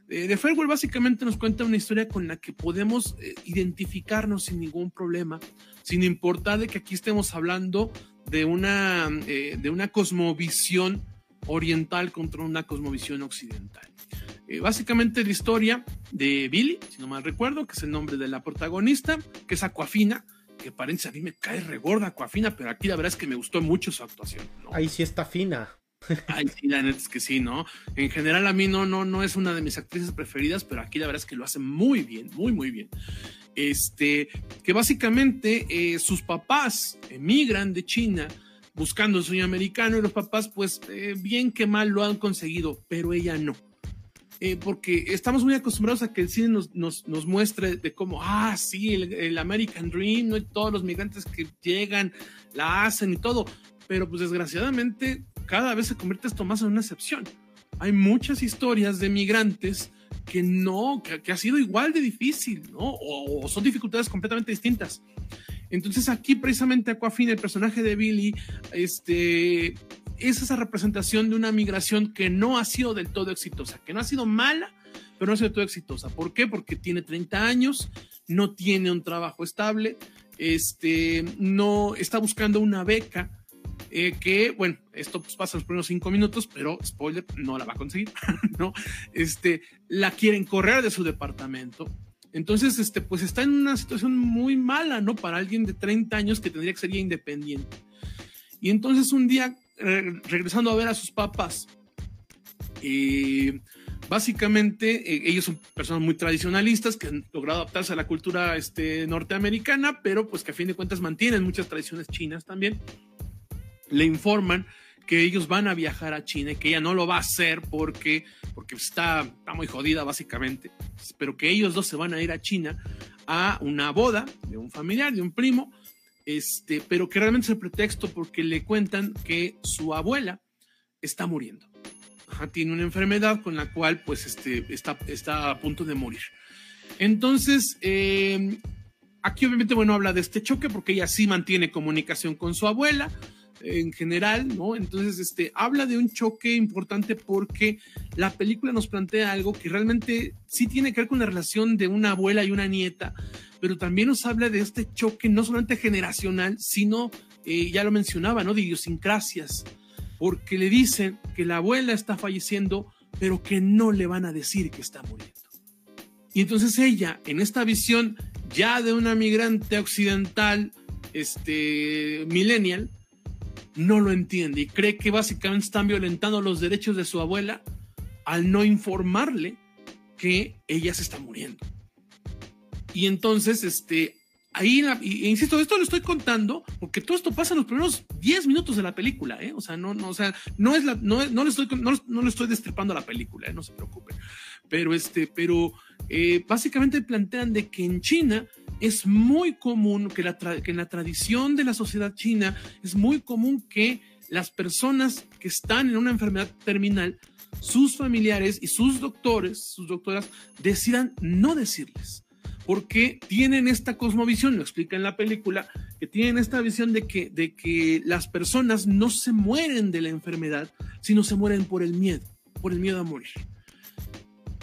The Farewell básicamente nos cuenta una historia con la que podemos identificarnos sin ningún problema, sin importar de que aquí estemos hablando de una, de una cosmovisión oriental contra una cosmovisión occidental. Eh, básicamente la historia de Billy, si no mal recuerdo, que es el nombre de la protagonista, que es Aquafina, que parece a mí me cae regorda Aquafina, pero aquí la verdad es que me gustó mucho su actuación. Ahí sí está fina. Ay, sí, la neta es que sí, ¿no? En general a mí no, no, no es una de mis actrices preferidas, pero aquí la verdad es que lo hace muy bien, muy, muy bien. Este, que básicamente eh, sus papás emigran de China buscando el sueño americano y los papás, pues eh, bien que mal lo han conseguido, pero ella no. Eh, porque estamos muy acostumbrados a que el cine nos, nos, nos muestre de cómo, ah, sí, el, American Dream, ¿no? todos los migrantes que llegan la hacen y todo, pero pues desgraciadamente cada vez se convierte esto más en una excepción. Hay muchas historias de migrantes que no, que, ha sido igual de difícil, ¿no? O, o son dificultades completamente distintas. Entonces aquí precisamente Aquafina, el personaje de Billy, este, es esa representación de una migración que no ha sido del todo exitosa, que no ha sido mala, pero no ha sido del todo exitosa. ¿Por qué? Porque tiene 30 años, no tiene un trabajo estable, este, no está buscando una beca. Eh, que, bueno, esto pues, pasa los primeros cinco minutos, pero spoiler, no la va a conseguir, ¿no? Este, la quieren correr de su departamento, entonces, este, pues está en una situación muy mala, ¿no? Para alguien de 30 años que tendría que ser independiente. Y entonces un día, regresando a ver a sus papás, eh, básicamente eh, ellos son personas muy tradicionalistas que han logrado adaptarse a la cultura este, norteamericana, pero pues que a fin de cuentas mantienen muchas tradiciones chinas también. Le informan que ellos van a viajar a China y que ella no lo va a hacer porque, porque está, está muy jodida básicamente, pero que ellos dos se van a ir a China a una boda de un familiar, de un primo, este, pero que realmente es el pretexto porque le cuentan que su abuela está muriendo. tiene una enfermedad con la cual pues este, está, está a punto de morir. Entonces, eh, aquí obviamente, bueno, habla de este choque porque ella sí mantiene comunicación con su abuela, en general, ¿no? Entonces, este, habla de un choque importante porque la película nos plantea algo que realmente sí tiene que ver con la relación de una abuela y una nieta, pero también nos habla de este choque no solamente generacional, sino, eh, ya lo mencionaba, ¿no? De idiosincrasias, porque le dicen que la abuela está falleciendo, pero que no le van a decir que está muriendo. Y entonces ella, en esta visión ya de una migrante occidental, este, millennial, no lo entiende y cree que básicamente están violentando los derechos de su abuela al no informarle que ella se está muriendo. Y entonces, este, ahí, insisto, esto lo estoy contando porque todo esto pasa en los primeros 10 minutos de la película, ¿eh? O sea, no, no, o sea, no es la, no, no le estoy, no, no le estoy destripando la película, ¿eh? No se preocupen. Pero este, pero eh, básicamente plantean de que en China es muy común que, en la tradición de la sociedad china es muy común que las personas que están en una enfermedad terminal, sus familiares y sus doctores, sus doctoras, decidan no decirles, porque tienen esta cosmovisión, lo explica en la película, que tienen esta visión de que, de que las personas no se mueren de la enfermedad, sino se mueren por el miedo, por el miedo a morir.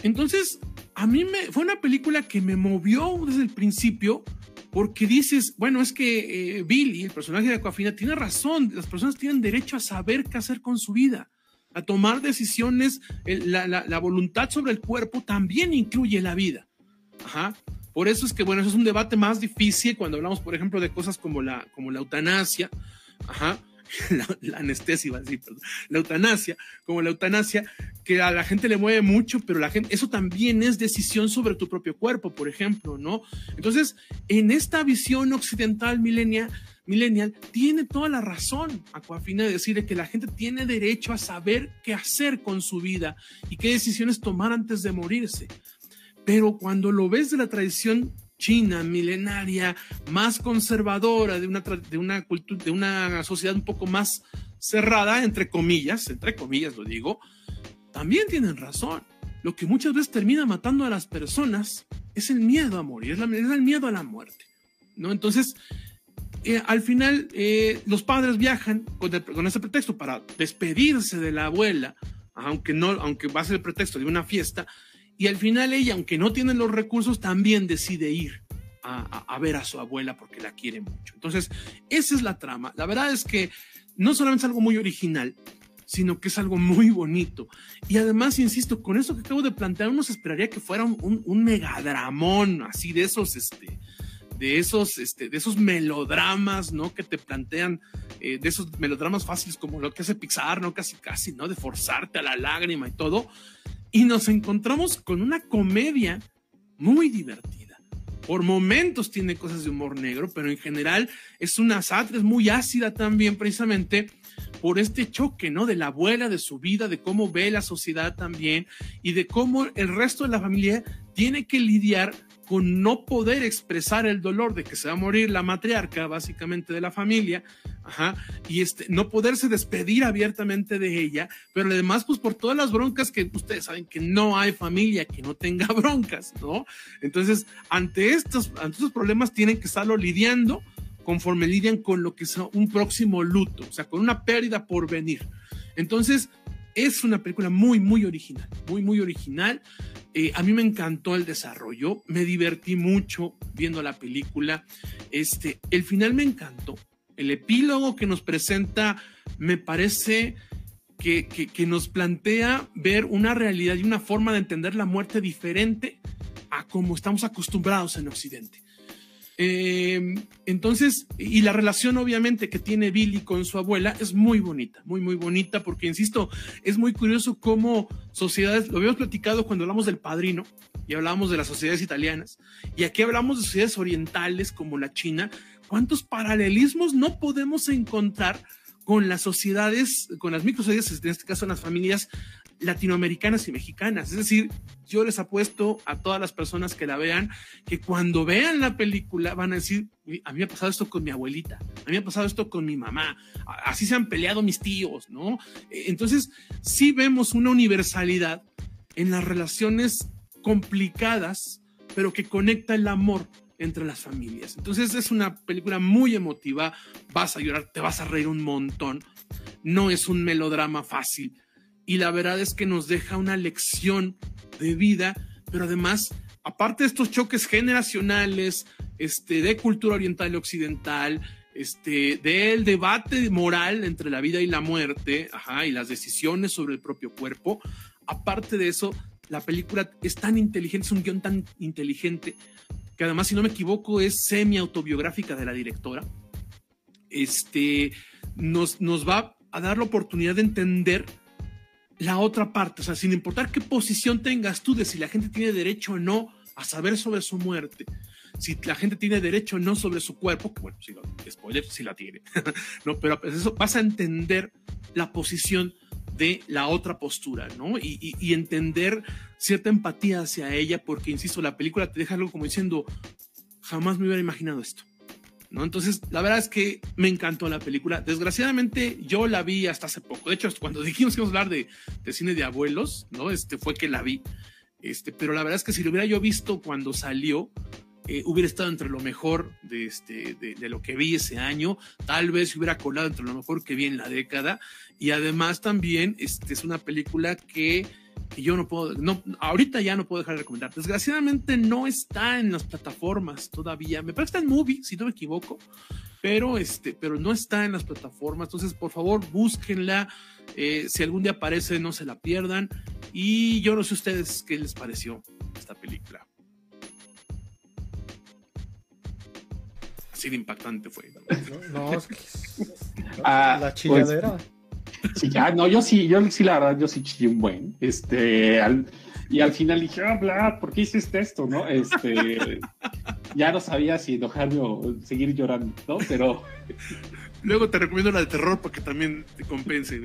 Entonces, a mí me, fue una película que me movió desde el principio porque dices, bueno, es que eh, Billy, el personaje de Aquafina, tiene razón, las personas tienen derecho a saber qué hacer con su vida, a tomar decisiones, la, voluntad sobre el cuerpo también incluye la vida. Ajá. Por eso es que, bueno, eso es un debate más difícil cuando hablamos, por ejemplo, de cosas como la, como la eutanasia, ajá, la, anestesia, iba a decir, perdón, la eutanasia, como la eutanasia, que a la gente le mueve mucho, pero la gente, eso también es decisión sobre tu propio cuerpo, por ejemplo, ¿no? Entonces, en esta visión occidental milenial, millennial tiene toda la razón, Aquafina, de decir que la gente tiene derecho a saber qué hacer con su vida y qué decisiones tomar antes de morirse. Pero cuando lo ves de la tradición china, milenaria, más conservadora, de una, de una de una sociedad un poco más cerrada, entre comillas, entre comillas lo digo, también tienen razón. Lo que muchas veces termina matando a las personas es el miedo a morir, es, el miedo a la muerte. ¿no? Entonces, eh, al final, eh, los padres viajan con, con, ese pretexto para despedirse de la abuela, aunque, no, aunque va a ser el pretexto de una fiesta, y al final ella, aunque no tiene los recursos, también decide ir a, ver a su abuela porque la quiere mucho. Entonces, esa es la trama. La verdad es que no solamente es algo muy original, sino que es algo muy bonito. Y además, insisto, con eso que acabo de plantear, uno se esperaría que fuera un, un, megadramón, así de esos, este, de esos, este, de esos melodramas, ¿no? Que te plantean, eh, de esos melodramas fáciles como lo que hace Pixar, ¿no? Casi, casi, ¿no? De forzarte a la lágrima y todo y nos encontramos con una comedia muy divertida. Por momentos tiene cosas de humor negro, pero en general es una sátira, muy ácida también precisamente por este choque, ¿no? De la abuela, de su vida, de cómo ve la sociedad también y de cómo el resto de la familia tiene que lidiar con no poder expresar el dolor de que se va a morir la matriarca, básicamente de la familia, y este, no poderse despedir abiertamente de ella, pero además, pues por todas las broncas que ustedes saben que no hay familia que no tenga broncas, ¿no? Entonces, ante estos, ante estos problemas tienen que estarlo lidiando conforme lidian con lo que es un próximo luto, o sea, con una pérdida por venir. Entonces, es una película muy, muy original, muy, muy original. Eh, a mí me encantó el desarrollo, me divertí mucho viendo la película. Este, el final me encantó. El epílogo que nos presenta me parece que, que, nos plantea ver una realidad y una forma de entender la muerte diferente a como estamos acostumbrados en Occidente. Eh, entonces, y la relación obviamente que tiene Billy con su abuela es muy bonita, muy, muy bonita, porque, insisto, es muy curioso cómo sociedades, lo habíamos platicado cuando hablamos del padrino y hablábamos de las sociedades italianas, y aquí hablamos de sociedades orientales como la China, cuántos paralelismos no podemos encontrar con las sociedades, con las microsociedades, en este caso las familias latinoamericanas y mexicanas. Es decir, yo les apuesto a todas las personas que la vean que cuando vean la película van a decir, a mí me ha pasado esto con mi abuelita, a mí me ha pasado esto con mi mamá, así se han peleado mis tíos, ¿no? Entonces, sí vemos una universalidad en las relaciones complicadas, pero que conecta el amor entre las familias. Entonces es una película muy emotiva, vas a llorar, te vas a reír un montón, no es un melodrama fácil, y la verdad es que nos deja una lección de vida, pero además, aparte de estos choques generacionales, este, de cultura oriental y occidental, este, del debate moral entre la vida y la muerte, ajá, y las decisiones sobre el propio cuerpo, aparte de eso, la película es tan inteligente, es un guion tan inteligente, que además, si no me equivoco, es semi-autobiográfica de la directora. Este, nos, nos va a dar la oportunidad de entender la otra parte, o sea, sin importar qué posición tengas tú de si la gente tiene derecho o no a saber sobre su muerte, si la gente tiene derecho o no sobre su cuerpo, bueno, si spoiler, si la tiene, no, pero pues eso vas a entender la posición de la otra postura, ¿no? Y, y, entender cierta empatía hacia ella, porque, insisto, la película te deja algo como diciendo, jamás me hubiera imaginado esto. ¿No? Entonces, la verdad es que me encantó la película. Desgraciadamente, yo la vi hasta hace poco. De hecho, cuando dijimos que íbamos a hablar de, de, cine de abuelos, ¿no? Este fue que la vi. Este, pero la verdad es que si lo hubiera yo visto cuando salió, eh, hubiera estado entre lo mejor de, este, de, lo que vi ese año, tal vez hubiera colado entre lo mejor que vi en la década, y además también este, es una película que que yo no puedo, no, ahorita ya no puedo dejar de recomendar. Desgraciadamente no está en las plataformas todavía. Me parece que está en Movie, si no me equivoco, pero este, pero no está en las plataformas. Entonces, por favor, búsquenla. Eh, si algún día aparece, no se la pierdan. Y yo no sé ustedes qué les pareció esta película. Así de impactante fue. No, no es que. Ah, la pues, chilladera. Sí, ya, no, yo sí, yo sí, la verdad, yo sí chillé un buen. Este, al- y al final dije, ah, bla, ¿por qué hiciste esto? ¿No? Este, ya no sabía si enojarme o seguir llorando, ¿no? Pero, Luego te recomiendo la de terror para que también te compense.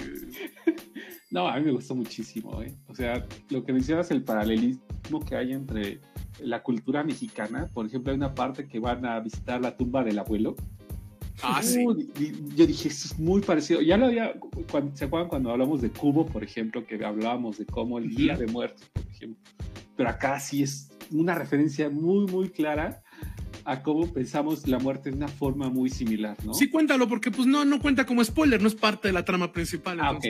no, a mí me gustó muchísimo, ¿eh? O sea, lo que mencionas, el paralelismo que hay entre la cultura mexicana, por ejemplo, hay una parte que van a visitar la tumba del abuelo. Ah, sí. Uh, yo dije, esto es muy parecido. Ya lo había, cuando, ¿se acuerdan cuando hablamos de Cubo, por ejemplo, que hablábamos de cómo el Día de Muertos, por ejemplo? Pero acá sí es una referencia muy, muy clara a cómo pensamos la muerte de una forma muy similar, ¿no? Sí, cuéntalo, porque pues no, no cuenta como spoiler, no es parte de la trama principal. Ah, ok.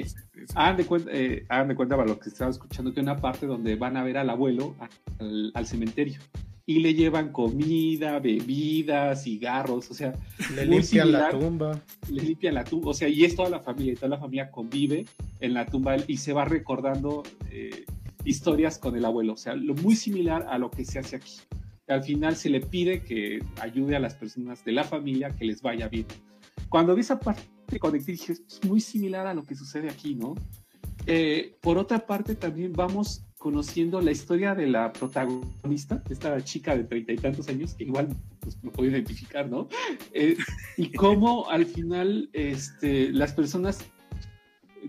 Hagan de cuenta, eh, hagan de cuenta para lo que estaba escuchando, que hay una parte donde van a ver al abuelo al, al cementerio y le llevan comida, bebidas, cigarros, o sea, Le limpian la similar. tumba. le limpian la tumba, o sea, y es toda la familia, y toda la familia convive en la tumba y se va recordando eh, historias con el abuelo, o sea, lo muy similar a lo que se hace aquí. Al final se le pide que ayude a las personas de la familia que les vaya bien. Cuando vi esa parte conecté dije, es muy similar a lo que sucede aquí, ¿no? Eh, por otra parte, también vamos conociendo la historia de la protagonista, esta chica de treinta y tantos años, que igual pues, me puedo identificar, ¿no? Eh, y cómo al final este, las personas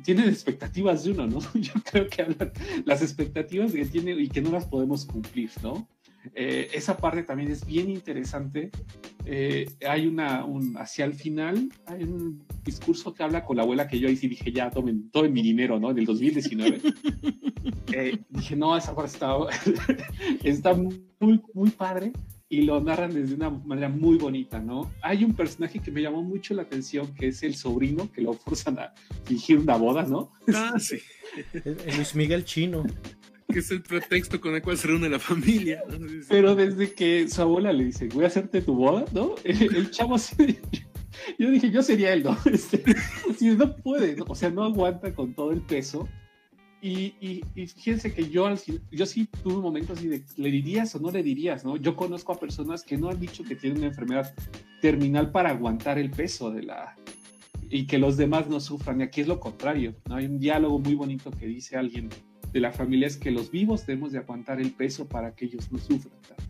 tienen expectativas de uno, ¿no? Yo creo que hablan las expectativas que tiene y que no las podemos cumplir, ¿no? Eh, esa parte también es bien interesante. Eh, hay una, un, hacia el final, hay un discurso que habla con la abuela que yo ahí sí dije, ya, tomen, tomen mi dinero, ¿no? En el 2019. Eh, dije, no, esa parte está, está muy, muy padre y lo narran desde una manera muy bonita, ¿no? Hay un personaje que me llamó mucho la atención, que es el sobrino, que lo forzan a fingir una boda, ¿no? Ah, sí. El- el Luis Miguel chino. Que es el pretexto con el cual se reúne la familia. ¿no? Sí, sí. Pero desde que su abuela le dice, voy a hacerte tu boda, ¿no? El, chavo así, yo dije, yo sería él, ¿no? Este, así, no puede, ¿no? o sea, no aguanta con todo el peso. Y, y, y fíjense que yo, yo sí tuve un momento así de, ¿le dirías o no le dirías, no? Yo conozco a personas que no han dicho que tienen una enfermedad terminal para aguantar el peso de la... y que los demás no sufran. Y aquí es lo contrario, ¿no? Hay un diálogo muy bonito que dice alguien de la familia es que los vivos debemos de aguantar el peso para que ellos no sufran tanto.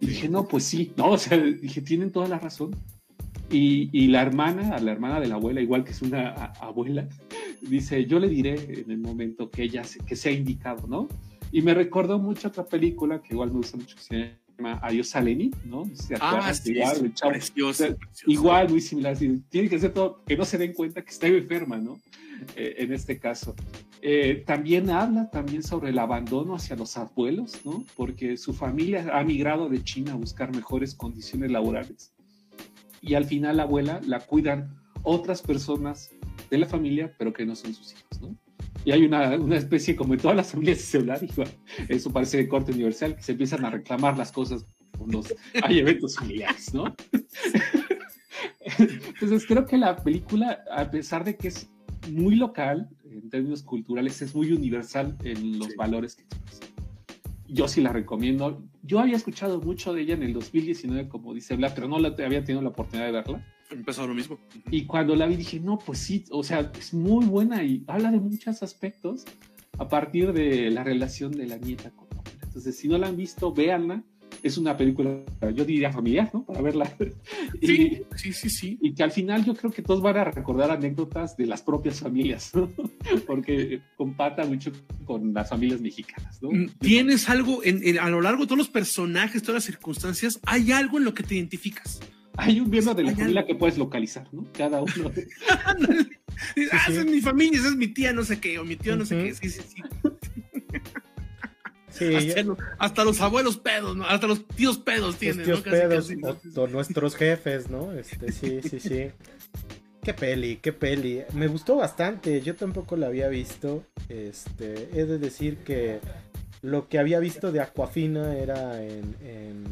Y dije, no, pues sí, no, o sea, dije, tienen toda la razón. Y, y la hermana, a la hermana de la abuela, igual que es una a- abuela, dice, yo le diré en el momento que ella, se- que sea indicado, ¿no? Y me recordó mucho otra película que igual me gusta mucho, que se llama Adiós a Lenny, ¿no? ¿Se Ah, sí, igual, chavo- precioso, o sea, precioso. Igual, muy similar. Tiene que ser todo, que no se den cuenta que está enferma, ¿no? Eh, en este caso. Eh, también habla también sobre el abandono hacia los abuelos, ¿no? Porque su familia ha migrado de China a buscar mejores condiciones laborales. Y al final la abuela la cuidan otras personas de la familia, pero que no son sus hijos, ¿no? Y hay una, una especie, como en todas las familias hablar, igual, eso parece de corte universal, que se empiezan a reclamar las cosas cuando hay eventos familiares, ¿no? Entonces creo que la película, a pesar de que es muy local en términos culturales, es muy universal en los Sí. valores que expresa. Yo sí la recomiendo. Yo había escuchado mucho de ella en el 2019, como dice Bla, pero no la, había tenido la oportunidad de verla. Empezó lo mismo. Y cuando la vi dije, no, pues sí, o sea, es muy buena y habla de muchos aspectos a partir de la relación de la nieta con la abuela. Entonces, si no la han visto, véanla. Es una película, yo diría familiar, ¿no? Para verla. Y, Sí, sí, sí, sí. y que al final yo creo que todos van a recordar anécdotas de las propias familias, ¿no? porque compata mucho con las familias mexicanas, ¿no? Mm, Tienes algo en, en- a lo largo de todos los personajes, todas las circunstancias, hay algo en lo que te identificas. Hay un miembro de la Hay familia algo. que puedes localizar, ¿no? Cada uno. Ándale. ah, esa es mi familia, esa es mi tía, no sé qué, o mi tío, no sé qué. Sí, sí, sí. Sí, Hasta, yo- lo- hasta los abuelos pedos, ¿no? Hasta los tíos pedos los tienen, tíos ¿no? Pedos o, o nuestros jefes, ¿no? Este, sí, sí, sí. Qué peli, qué peli. Me gustó bastante. Yo tampoco la había visto. Este, he de decir que lo que había visto de Aquafina era en en,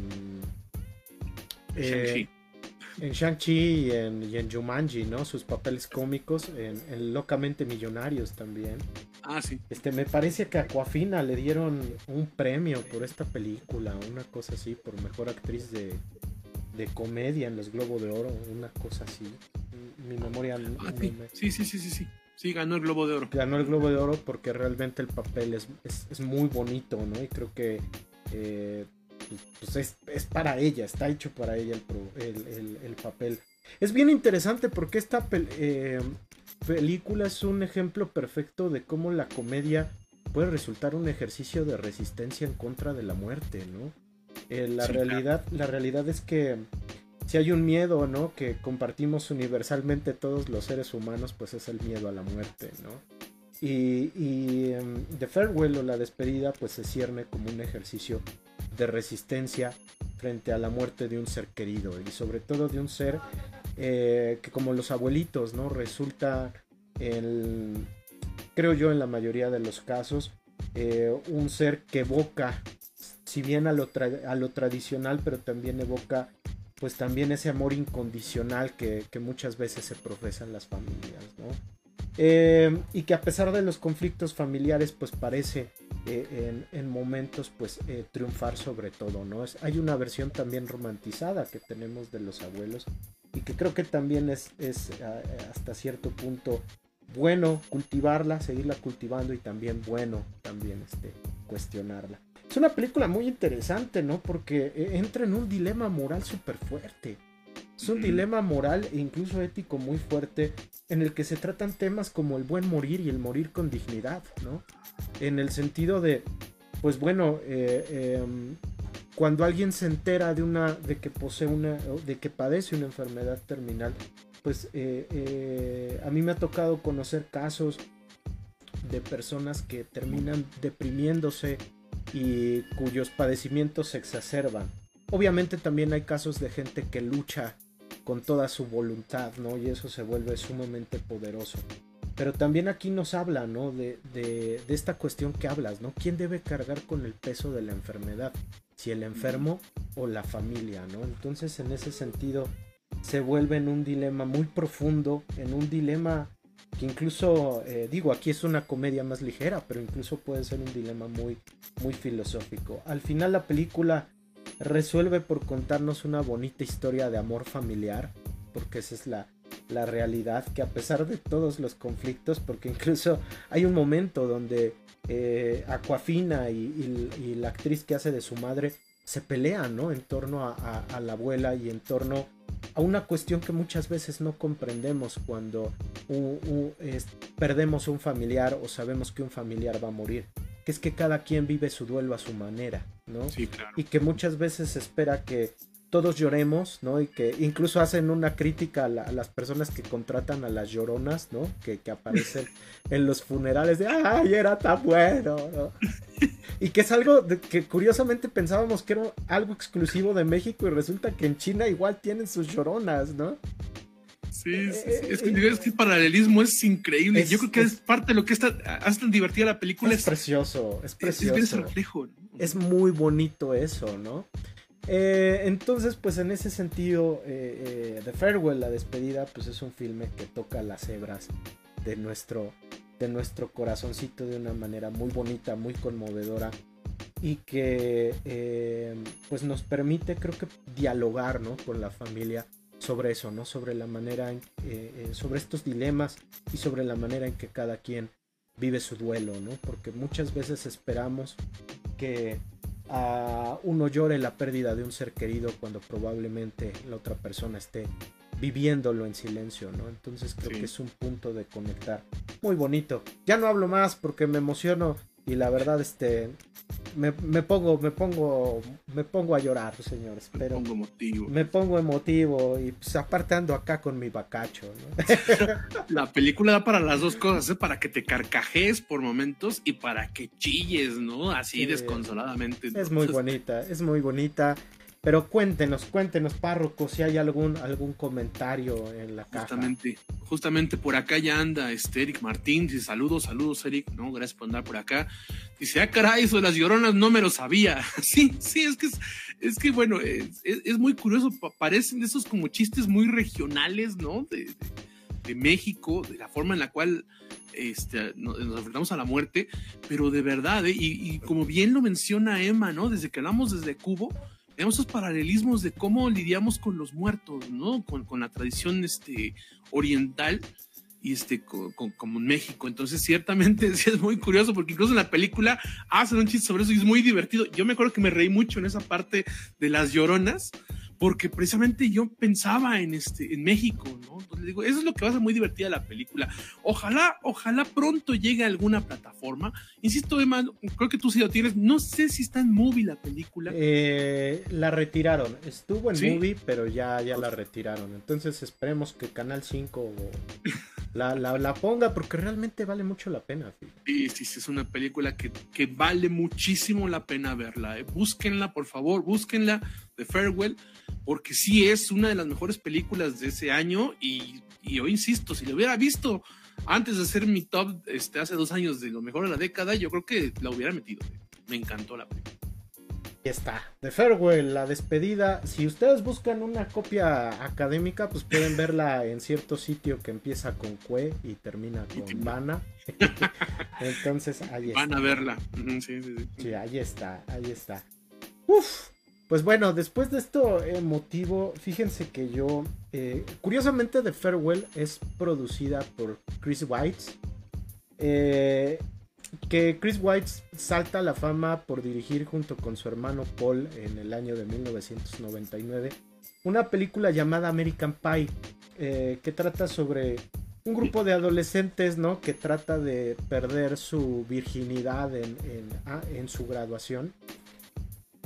eh, Shang-Chi. en Shang-Chi y en, y en Jumanji, ¿no? Sus papeles cómicos, en, en Locamente Millonarios también. Ah, sí. Este, me parece que a Aquafina le dieron un premio por esta película, una cosa así, por mejor actriz de, de comedia en los Globo de Oro, una cosa así. Mi memoria ah, sí. sí, sí, sí, sí, sí. ganó el Globo de Oro. Ganó el Globo de Oro porque realmente el papel es, es, muy bonito, ¿no? Y creo que eh, pues es, es, para ella, está hecho para ella el, el, papel. Es bien interesante porque esta eh, película es un ejemplo perfecto de cómo la comedia puede resultar un ejercicio de resistencia en contra de la muerte, ¿no? Eh, la, realidad, la realidad es que si hay un miedo, ¿no? Que compartimos universalmente todos los seres humanos, pues es el miedo a la muerte, ¿no? Y, y em, The Farewell o la despedida, pues se cierne como un ejercicio de resistencia frente a la muerte de un ser querido y sobre todo de un ser eh, que como los abuelitos, ¿no? Resulta, el, creo yo en la mayoría de los casos, eh, un ser que evoca, si bien a lo, a lo tradicional, pero también evoca pues también ese amor incondicional que, que muchas veces se profesan las familias, ¿no? Eh, y que a pesar de los conflictos familiares, pues parece eh, en, momentos pues eh, triunfar sobre todo, ¿no? Es, hay una versión también romantizada que tenemos de los abuelos y que creo que también es, es hasta cierto punto bueno cultivarla, seguirla cultivando y también bueno también este, cuestionarla. Es una película muy interesante, ¿no? Porque entra en un dilema moral súper fuerte. Es un dilema moral e incluso ético muy fuerte en el que se tratan temas como el buen morir y el morir con dignidad, ¿no? En el sentido de, pues bueno, eh, em, cuando alguien se entera de una, de que posee una, de que padece una enfermedad terminal, pues eh, eh, a mí me ha tocado conocer casos de personas que terminan deprimiéndose y cuyos padecimientos se exacerban. Obviamente también hay casos de gente que lucha con toda su voluntad, ¿no? Y eso se vuelve sumamente poderoso. Pero también aquí nos habla, ¿no? De, de, esta cuestión que hablas, ¿no? ¿Quién debe cargar con el peso de la enfermedad? Si el enfermo o la familia, ¿no? Entonces en ese sentido se vuelve en un dilema muy profundo, en un dilema que incluso, eh, digo, aquí es una comedia más ligera, pero incluso puede ser un dilema muy, muy filosófico. Al final la película resuelve por contarnos una bonita historia de amor familiar, porque esa es la, la realidad, que a pesar de todos los conflictos, porque incluso hay un momento donde eh, Aquafina y, la actriz que hace de su madre se pelean, ¿no? En torno a, la abuela y en torno a una cuestión que muchas veces no comprendemos cuando perdemos un familiar o sabemos que un familiar va a morir que es que cada quien vive su duelo a su manera, ¿no? Sí, claro. Y que muchas veces se espera que todos lloremos, ¿no? Y que incluso hacen una crítica a, las personas que contratan a las lloronas, ¿no? Que, aparecen en los funerales de, ¡ay, era tan bueno! ¿no? Y que es algo que curiosamente pensábamos que era algo exclusivo de México y resulta que en China igual tienen sus lloronas, ¿no? Sí, sí, Es, que, es que el paralelismo es increíble. Yo creo que es parte de lo que está, hace tan divertida la película. Es, precioso, es precioso. Es, reflejo. Es muy bonito eso, ¿no? Eh, entonces, pues en ese sentido, eh, eh, The Farewell, la despedida, pues es un filme que toca las hebras de nuestro, de nuestro corazoncito de una manera muy bonita, muy conmovedora y que pues nos permite, creo que, dialogar, ¿no? Con la familia sobre eso, ¿no? Sobre la manera, en, eh, eh, sobre estos dilemas y sobre la manera en que cada quien vive su duelo, ¿no? Porque muchas veces esperamos que a uno llore la pérdida de un ser querido cuando probablemente la otra persona esté viviéndolo en silencio, ¿no? Entonces creo que es un punto de conectar muy bonito. Ya no hablo más porque me emociono y la verdad este me, pongo me pongo me pongo a llorar señores pero me pongo emotivo. me pongo emotivo y pues aparte ando acá con mi bacacho la película da para las dos cosas ¿eh? para que te carcajes por momentos y para que chilles no así desconsoladamente es muy bonita es muy bonita pero cuéntenos, cuéntenos, párroco, si hay algún, algún comentario en la caja. Justamente, justamente por acá ya anda este Eric Martín. Dice saludos, saludos, Eric. No, gracias por andar por acá. Dice, ah, caray, eso de las lloronas no me lo sabía. sí, sí, es que es, que bueno, es, muy curioso. Parecen esos como chistes muy regionales, ¿no? De, México, de la forma en la cual este, nos, enfrentamos a la muerte, pero de verdad, ¿eh? y, y como bien lo menciona Emma, ¿no? Desde que hablamos desde Cubo digamos, esos paralelismos de cómo lidiamos con los muertos, ¿no? Con, con la tradición este, oriental y este, como en México. Entonces, ciertamente sí es muy curioso porque incluso en la película hacen un chiste sobre eso y es muy divertido. Yo me acuerdo que me reí mucho en esa parte de las lloronas porque precisamente yo pensaba en este en México, ¿no? Entonces digo, eso es lo que va a ser muy divertida la película. Ojalá, ojalá pronto llegue a alguna plataforma. Insisto, Emma, creo que tú sí lo tienes. No sé si está en movie la película. Eh, la retiraron. Estuvo en movie, pero ya, ya la retiraron. Entonces esperemos que Canal 5 la, la, ponga porque realmente vale mucho la pena. Sí, sí, sí, es una película que, que vale muchísimo la pena verla. ¿eh? Búsquenla, por favor, búsquenla de Farewell porque sí es una de las mejores películas de ese año y, yo insisto, si lo hubiera visto antes de hacer mi top este, hace dos años de lo mejor de la década, yo creo que la hubiera metido. Me encantó la película. Y está, The Farewell, la despedida. Si ustedes buscan una copia académica, pues pueden verla en cierto sitio que empieza con Cue y termina con Vana. Entonces, ahí está. Van a verla. Sí, sí, sí. sí, ahí está, ahí está. Uf, pues bueno, después de esto emotivo, fíjense que yo, eh, curiosamente The Farewell es producida por Chris White, eh, que Chris White salta a la fama por dirigir junto con su hermano Paul en el año de 1999 una película llamada American Pie, eh, que trata sobre un grupo de adolescentes, ¿no? Que trata de perder su virginidad en, en ah, su graduación.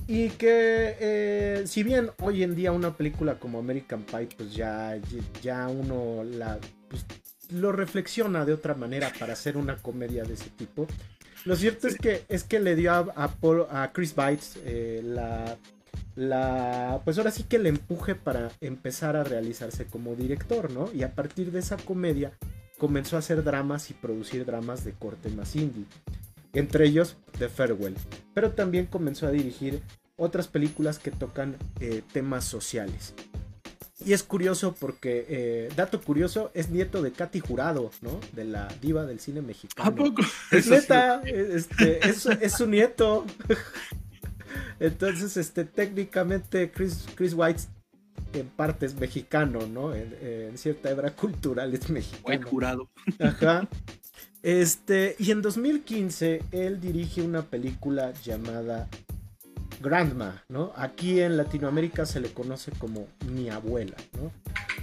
Y que eh, si bien hoy en día una película como American Pie, pues ya, ya uno la, pues, lo reflexiona de otra manera para hacer una comedia de ese tipo. Lo cierto es que, es que le dio a, a, Chris Bites eh, la, la, pues ahora sí que le empuje para empezar a realizarse como director, ¿no? Y a partir de esa comedia comenzó a hacer dramas y producir dramas de corte más indie entre ellos The Farewell, pero también comenzó a dirigir otras películas que tocan eh, temas sociales. Y es curioso porque, eh, dato curioso, es nieto de Katy Jurado, ¿no? De la diva del cine mexicano. ¿A poco? Es neta, este, es, su nieto. Entonces, este, técnicamente Chris, Chris White en parte es mexicano, ¿no? En, cierta hebra cultural es mexicano. Buen jurado. Ajá. Este, y en 2015 él dirige una película llamada Grandma, ¿no? Aquí en Latinoamérica se le conoce como Mi abuela, ¿no?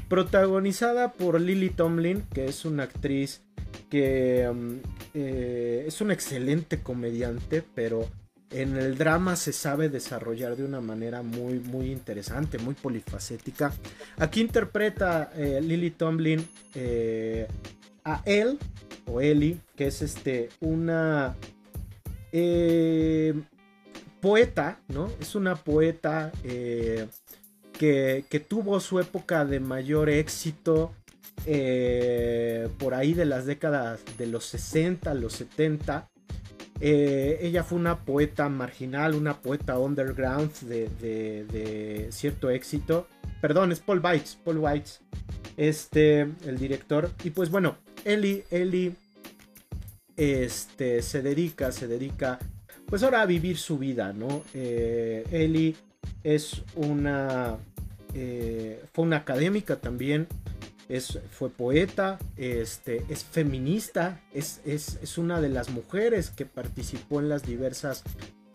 Protagonizada por Lily Tomlin, que es una actriz que um, eh, es una excelente comediante, pero en el drama se sabe desarrollar de una manera muy, muy interesante, muy polifacética. Aquí interpreta eh, Lily Tomlin eh, a él o Ellie, que es este una poeta, ¿no? Es una poeta eh, que, tuvo su época de mayor éxito eh, por ahí de las décadas de los 60, los 70. ella fue una poeta marginal, una poeta underground de, cierto éxito. Perdón, es Paul Weitz, Paul Weitz, este, el director. Y pues bueno, Eli, Eli este, se dedica, se dedica, pues ahora a vivir su vida, ¿no? Eh, Eli es una, eh, fue una académica también, es, fue poeta, este, es feminista, es, es, una de las mujeres que participó en las diversas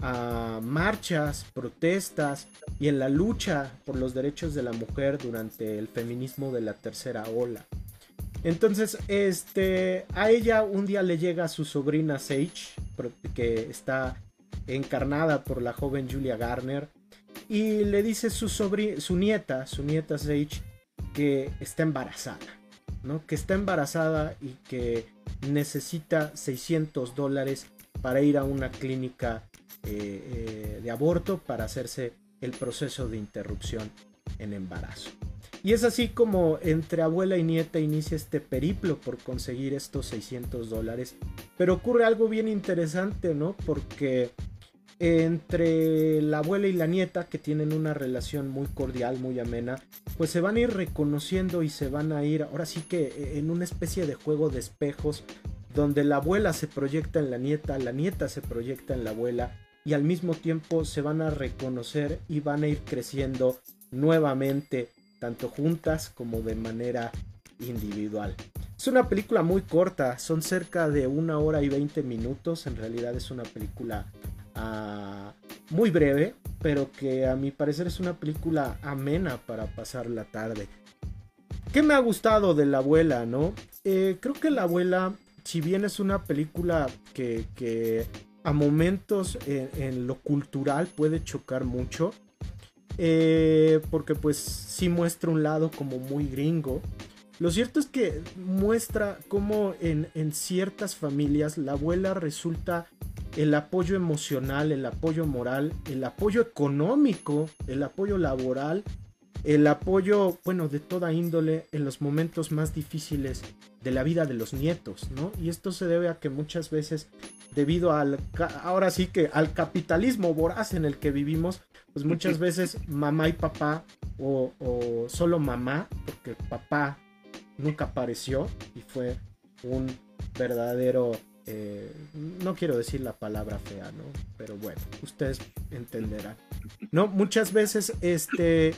ah, marchas, protestas y en la lucha por los derechos de la mujer durante el feminismo de la tercera ola. Entonces, este, a ella un día le llega su sobrina Sage, que está encarnada por la joven Julia Garner, y le dice su, su nieta, su nieta Sage, que está embarazada, ¿no? Que está embarazada y que necesita 600 dólares para ir a una clínica eh, eh, de aborto para hacerse el proceso de interrupción en embarazo. Y es así como entre abuela y nieta inicia este periplo por conseguir estos 600 dólares. Pero ocurre algo bien interesante, ¿no? Porque entre la abuela y la nieta, que tienen una relación muy cordial, muy amena, pues se van a ir reconociendo y se van a ir, ahora sí que en una especie de juego de espejos, donde la abuela se proyecta en la nieta, la nieta se proyecta en la abuela, y al mismo tiempo se van a reconocer y van a ir creciendo nuevamente, tanto juntas como de manera individual. Es una película muy corta, son cerca de una hora y 20 minutos, en realidad es una película uh, muy breve, pero que a mi parecer es una película amena para pasar la tarde. ¿Qué me ha gustado de la abuela, no? Eh, creo que la abuela, si bien es una película que, a momentos en, en, lo cultural puede chocar mucho, eh, porque pues sí muestra un lado como muy gringo. Lo cierto es que muestra cómo en, en ciertas familias la abuela resulta el apoyo emocional, el apoyo moral, el apoyo económico, el apoyo laboral, el apoyo, bueno, de toda índole en los momentos más difíciles de la vida de los nietos, ¿no? Y esto se debe a que muchas veces, debido al, ahora sí que al capitalismo voraz en el que vivimos, pues muchas veces mamá y papá, o, solo mamá, porque papá nunca apareció y fue un verdadero eh, no quiero decir la palabra fea, ¿no? Pero bueno, ustedes entenderán. No, muchas veces este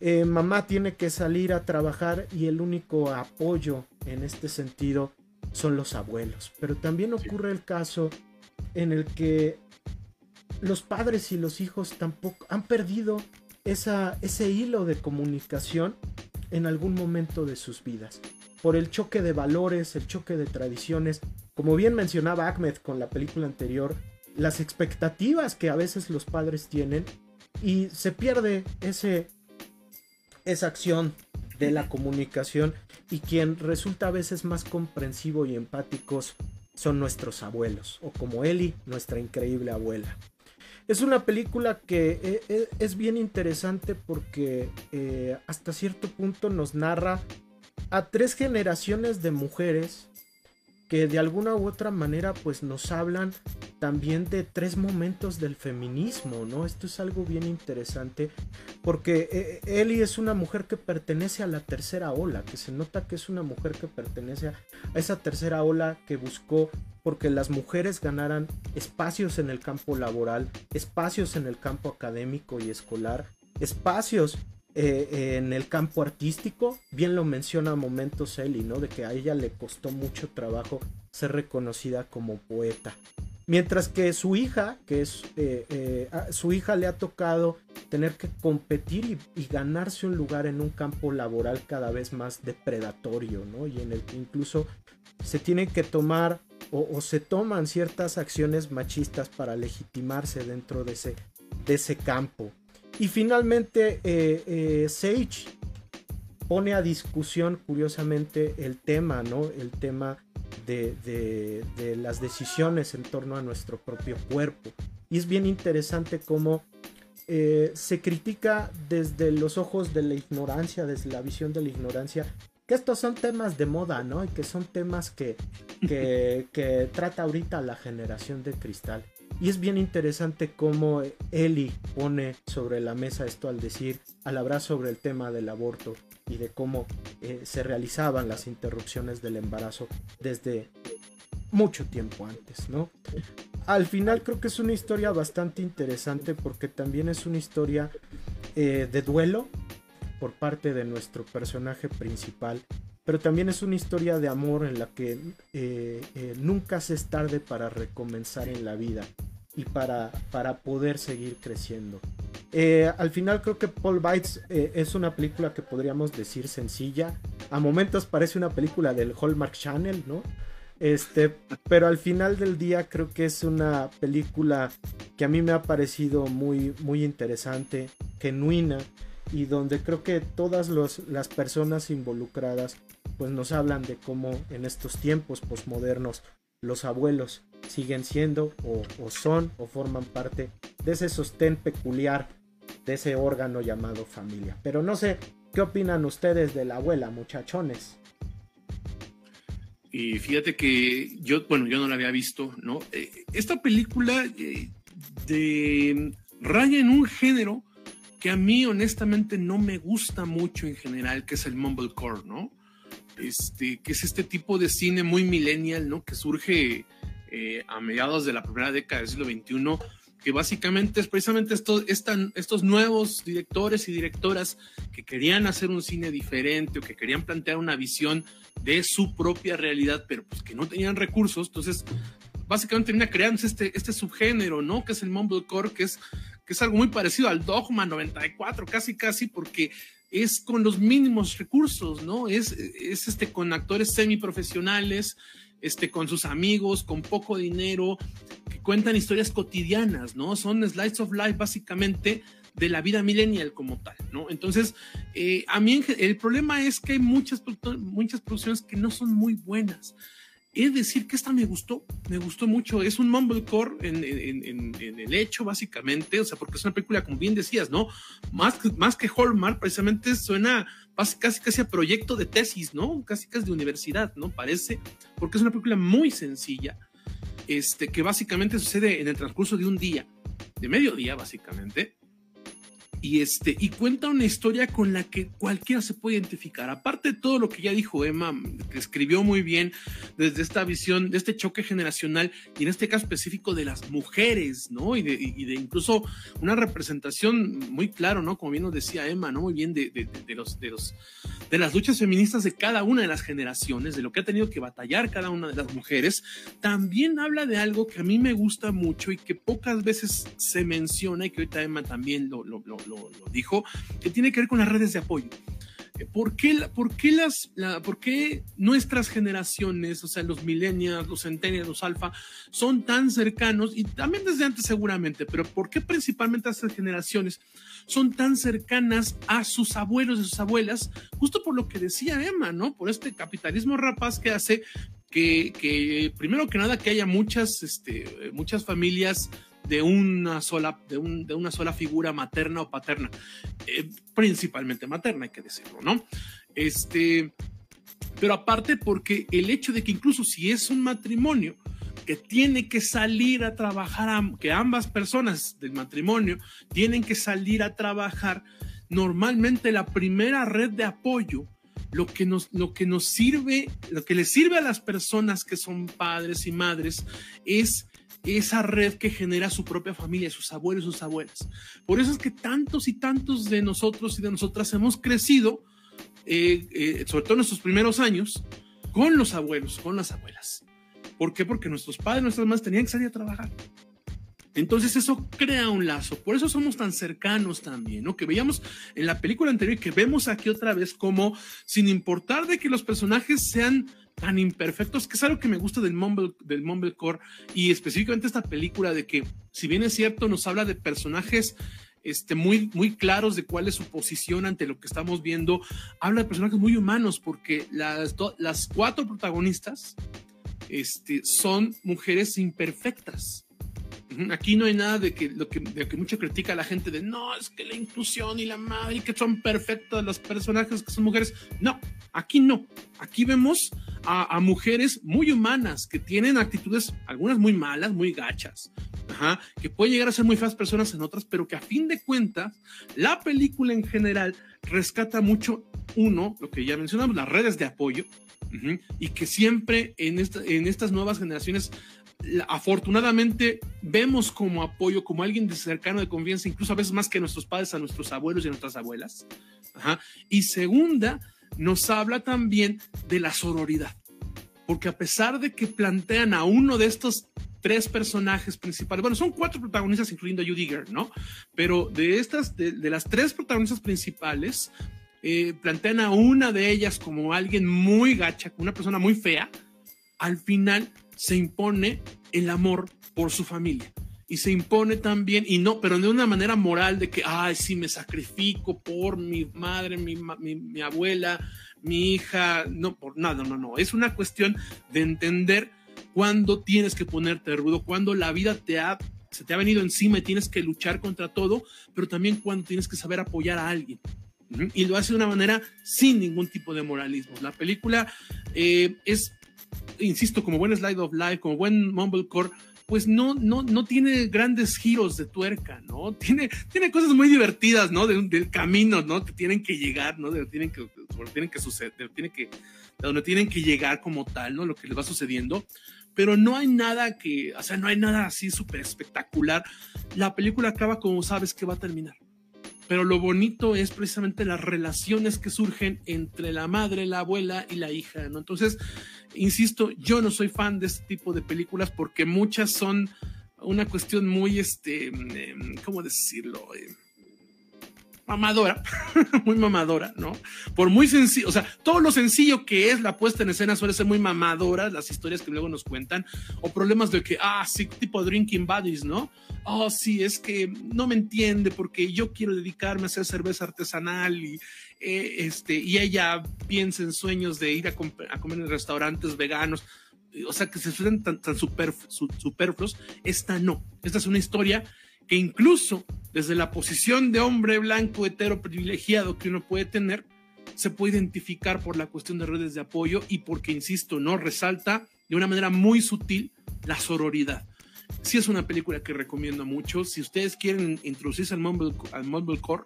eh, mamá tiene que salir a trabajar y el único apoyo en este sentido son los abuelos. Pero también ocurre el caso en el que los padres y los hijos tampoco han perdido esa, ese hilo de comunicación en algún momento de sus vidas. Por el choque de valores, el choque de tradiciones, como bien mencionaba Ahmed con la película anterior, las expectativas que a veces los padres tienen y se pierde ese, esa acción de la comunicación y quien resulta a veces más comprensivo y empáticos son nuestros abuelos o como Eli, nuestra increíble abuela. Es una película que eh, eh, es bien interesante porque eh, hasta cierto punto nos narra a tres generaciones de mujeres que de alguna u otra manera pues nos hablan también de tres momentos del feminismo, ¿no? Esto es algo bien interesante porque eh, Ellie es una mujer que pertenece a la tercera ola, que se nota que es una mujer que pertenece a esa tercera ola que buscó porque las mujeres ganaran espacios en el campo laboral, espacios en el campo académico y escolar, espacios eh, en el campo artístico, bien lo menciona a momentos Ellie, ¿no? De que a ella le costó mucho trabajo ser reconocida como poeta. Mientras que su hija, que es eh, eh, su hija le ha tocado tener que competir y, ganarse un lugar en un campo laboral cada vez más depredatorio, ¿no? Y en el que incluso se tienen que tomar o, se toman ciertas acciones machistas para legitimarse dentro de ese campo. Y finalmente, eh, eh, Sage pone a discusión, curiosamente, el tema, ¿no? El tema de, las decisiones en torno a nuestro propio cuerpo. Y es bien interesante cómo eh, se critica desde los ojos de la ignorancia, desde la visión de la ignorancia, que estos son temas de moda, ¿no? Y que son temas que, que, que trata ahorita la generación de cristal. Y es bien interesante cómo Eli pone sobre la mesa esto al decir, al hablar sobre el tema del aborto y de cómo eh, se realizaban las interrupciones del embarazo desde mucho tiempo antes, ¿no? Al final creo que es una historia bastante interesante porque también es una historia eh, de duelo por parte de nuestro personaje principal pero también es una historia de amor en la que eh, nunca se es tarde para recomenzar en la vida y para, para poder seguir creciendo. Eh, al final creo que Paul Bites eh, es una película que podríamos decir sencilla. A momentos parece una película del Hallmark Channel, ¿no? Este, pero al final del día creo que es una película que a mí me ha parecido muy, muy interesante, genuina y donde creo que todas las personas involucradas pues nos hablan de cómo en estos tiempos posmodernos los abuelos siguen siendo o, son o forman parte de ese sostén peculiar de ese órgano llamado familia. Pero no sé, ¿qué opinan ustedes de la abuela, muchachones? Y fíjate que yo, bueno, yo no la había visto, ¿no? Eh, esta película eh, de raya en un género que a mí honestamente no me gusta mucho en general, que es el mumblecore, ¿no? Este, que es este tipo de cine muy millennial, ¿no? Que surge eh, a mediados de la primera década del siglo XXI, que básicamente es precisamente esto, estos nuevos directores y directoras que querían hacer un cine diferente o que querían plantear una visión de su propia realidad, pero pues que no tenían recursos, entonces básicamente termina creándose este, este subgénero, ¿no? Que es el mumblecore, que es, que es algo muy parecido al Dogma 94, casi casi, porque es con los mínimos recursos, ¿no? Es, es este, con actores semiprofesionales, este, con sus amigos, con poco dinero, que cuentan historias cotidianas, ¿no? Son slides of life básicamente de la vida millennial como tal, ¿no? Entonces, eh, a mí el problema es que hay muchas, muchas producciones que no son muy buenas. Es decir que esta me gustó, me gustó mucho. Es un mumblecore en, en, en, el hecho, básicamente, o sea, porque es una película, como bien decías, ¿no? Más, más que Hallmark, precisamente suena casi casi a proyecto de tesis, ¿no? Casi casi de universidad, ¿no? Parece, porque es una película muy sencilla, este, que básicamente sucede en el transcurso de un día, de mediodía, básicamente, y este y cuenta una historia con la que cualquiera se puede identificar. Aparte de todo lo que ya dijo Emma, que escribió muy bien desde esta visión de este choque generacional y en este caso específico de las mujeres, ¿no? Y de, y de incluso una representación muy claro, ¿no? Como bien nos decía Emma, ¿no? Muy bien de, los de los de las luchas feministas de cada una de las generaciones, de lo que ha tenido que batallar cada una de las mujeres. También habla de algo que a mí me gusta mucho y que pocas veces se menciona y que ahorita Emma también lo, lo lo, dijo, que tiene que ver con las redes de apoyo. Eh, ¿Por qué, por, qué las, la, ¿Por qué nuestras generaciones, o sea, los millennials, los centennials, los alfa, son tan cercanos, y también desde antes seguramente, pero por qué principalmente estas generaciones son tan cercanas a sus abuelos y sus abuelas? Justo por lo que decía Emma, ¿no? Por este capitalismo rapaz que hace que, que primero que nada, que haya muchas, este, muchas familias de una sola, de, un, de una sola figura materna o paterna, eh, principalmente materna, hay que decirlo, ¿no? Este, pero aparte porque el hecho de que incluso si es un matrimonio que tiene que salir a trabajar, que ambas personas del matrimonio tienen que salir a trabajar, normalmente la primera red de apoyo lo que nos, lo que nos sirve, lo que les sirve a las personas que son padres y madres es esa red que genera su propia familia, sus abuelos, sus abuelas. Por eso es que tantos y tantos de nosotros y de nosotras hemos crecido, eh, eh, sobre todo en nuestros primeros años, con los abuelos, con las abuelas. ¿Por qué? Porque nuestros padres, nuestras madres tenían que salir a trabajar. Entonces eso crea un lazo, por eso somos tan cercanos también, ¿no? Que veíamos en la película anterior y que vemos aquí otra vez como, sin importar de que los personajes sean tan imperfectos, que es algo que me gusta del, Mumble, del Mumblecore y específicamente esta película de que, si bien es cierto, nos habla de personajes este, muy, muy claros de cuál es su posición ante lo que estamos viendo, habla de personajes muy humanos porque las, las cuatro protagonistas este, son mujeres imperfectas Aquí no hay nada de que lo que, de que mucho critica a la gente de no, es que la inclusión y la madre y que son perfectos los personajes que son mujeres. No, aquí no. Aquí vemos a, mujeres muy humanas que tienen actitudes, algunas muy malas, muy gachas, que pueden llegar a ser muy feas personas en otras, pero que a fin de cuentas, la película en general rescata mucho, uno, lo que ya mencionamos, las redes de apoyo, y que siempre en, esta, en estas nuevas generaciones afortunadamente vemos como apoyo, como alguien de cercano de confianza, incluso a veces más que nuestros padres, a nuestros abuelos y a nuestras abuelas. Y segunda, nos habla también de la sororidad, porque a pesar de que plantean a uno de estos tres personajes principales, bueno, son cuatro protagonistas, incluyendo a Judy Girl, ¿no? Pero de estas, de, las tres protagonistas principales, eh, plantean a una de ellas como alguien muy gacha, una persona muy fea, al final se impone el amor por su familia. Y se impone también, y no, pero de una manera moral de que, ay, sí, me sacrifico por mi madre, mi, mi, abuela, mi hija, no, por nada, no, no. Es una cuestión de entender cuándo tienes que ponerte rudo, cuando la vida te ha, se te ha venido encima y tienes que luchar contra todo, pero también cuando tienes que saber apoyar a alguien. Y lo hace de una manera sin ningún tipo de moralismo. La película eh, es insisto, como buen Slide of Life, como buen Mumblecore, pues no, no, no tiene grandes giros de tuerca, ¿no? Tiene, tiene cosas muy divertidas, ¿no? del camino, ¿no? Que tienen que llegar, ¿no? De, tienen que, tienen que suceder, tiene que, de donde tienen que llegar como tal, ¿no? Lo que les va sucediendo. pero no hay nada que, o sea, no hay nada así súper espectacular. La película acaba como sabes que va a terminar. Pero lo bonito es precisamente las relaciones que surgen entre la madre, la abuela y la hija, ¿no? Entonces, insisto, yo no soy fan de este tipo de películas porque muchas son una cuestión muy, este, em, ¿cómo decirlo? Mamadora, muy mamadora, ¿no? Por muy sencillo, o sea, todo lo sencillo que es la puesta en escena suele ser muy mamadora, las historias que luego nos cuentan, o problemas de que, ah, sí, tipo drinking buddies, ¿no? Oh, sí, es que no me entiende porque yo quiero dedicarme a hacer cerveza artesanal y, eh, este, y ella piensa en sueños de ir a, a comer en restaurantes veganos o sea, que se suelen tan, tan superfluos, esta no. Esta es una historia que incluso desde la posición de hombre blanco hetero privilegiado que uno puede tener, se puede identificar por la cuestión de redes de apoyo y porque, insisto, no resalta de una manera muy sutil la sororidad. Sí es una película que recomiendo mucho. Si ustedes quieren introducirse al Mumble, al Mumblecore,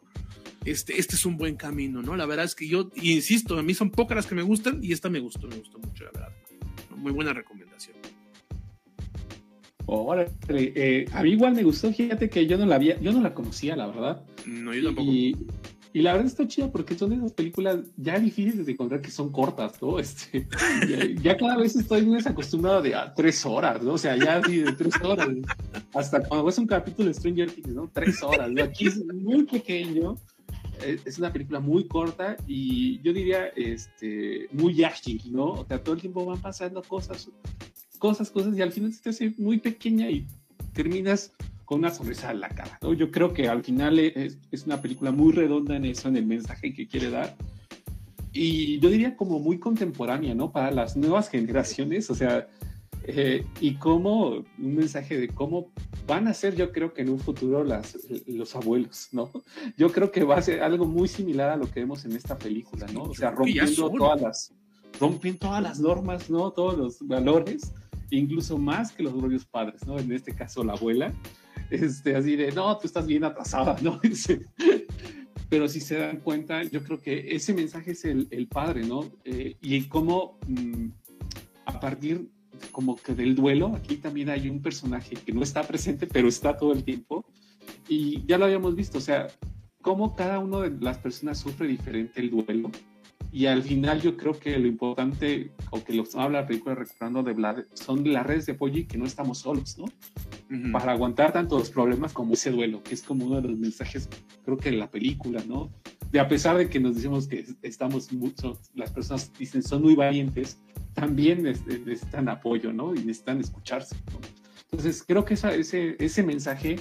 este, este es un buen camino, ¿no? La verdad es que yo, insisto, a mí son pocas las que me gustan y esta me gustó, me gustó mucho, la verdad muy buena recomendación. Eh, a mí igual me gustó, fíjate que yo no la había, yo no la conocía, la verdad. No, yo tampoco. Y, la verdad está chida porque son esas películas ya difíciles de encontrar que son cortas, ¿no? Este, ya, cada vez estoy muy acostumbrado de a tres horas, ¿no? O sea, ya de tres horas. Hasta cuando ves un capítulo de Stranger Things, ¿no? Tres horas. Aquí es muy pequeño es una película muy corta y yo diría este, muy ágil, ¿no? O sea, todo el tiempo van pasando cosas, cosas, cosas y al final se te hace muy pequeña y terminas con una sonrisa en la cara, ¿no? Yo creo que al final es, es una película muy redonda en eso, en el mensaje que quiere dar y yo diría como muy contemporánea, ¿no? Para las nuevas generaciones, o sea, eh, y cómo, un mensaje de cómo van a ser, yo creo que en un futuro las, los abuelos, ¿no? Yo creo que va a ser algo muy similar a lo que vemos en esta película, ¿no? O sea, rompiendo todas las, rompiendo todas las normas, ¿no? Todos los valores, incluso más que los propios padres, ¿no? En este caso, la abuela, este, así de, no, tú estás bien atrasada, ¿no? Pero si se dan cuenta, yo creo que ese mensaje es el, el padre, ¿no? Eh, y cómo mm, a partir como que del duelo, aquí también hay un personaje que no está presente, pero está todo el tiempo. Y ya lo habíamos visto, o sea, cómo cada una de las personas sufre diferente el duelo. Y al final yo creo que lo importante, o que lo habla la película Recuperando de Vlad, son las redes de apoyo y que no estamos solos, ¿no? Para aguantar tanto los problemas como ese duelo, que es como uno de los mensajes, creo que de la película, ¿no? De a pesar de que nos decimos que estamos mucho, las personas dicen son muy valientes, también necesitan apoyo, ¿no? Y necesitan escucharse, ¿no? Entonces, creo que ese, ese mensaje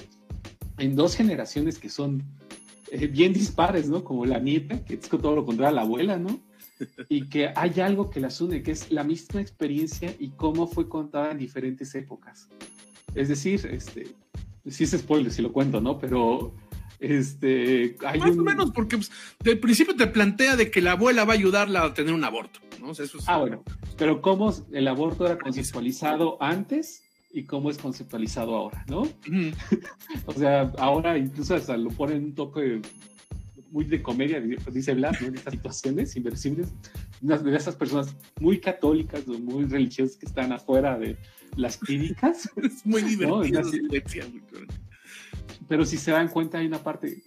en dos generaciones que son eh, bien dispares, ¿no? Como la nieta, que es todo lo contrario a la abuela, ¿no? Y que hay algo que las une, que es la misma experiencia y cómo fue contada en diferentes épocas. Es decir, este, sí es spoiler si lo cuento, ¿no? Pero este, hay Más o menos, porque pues, del principio te plantea de que la abuela va a ayudarla a tener un aborto, ¿no? eso ah, bueno, pero cómo el aborto era conceptualizado antes y cómo es conceptualizado ahora, ¿no? o sea, ahora incluso hasta lo ponen un toque muy de comedia, dice Blas, ¿no? En estas situaciones inversibles, de esas personas muy católicas o muy religiosas que están afuera de las clínicas. es muy divertido. Pero si se dan cuenta, hay una parte,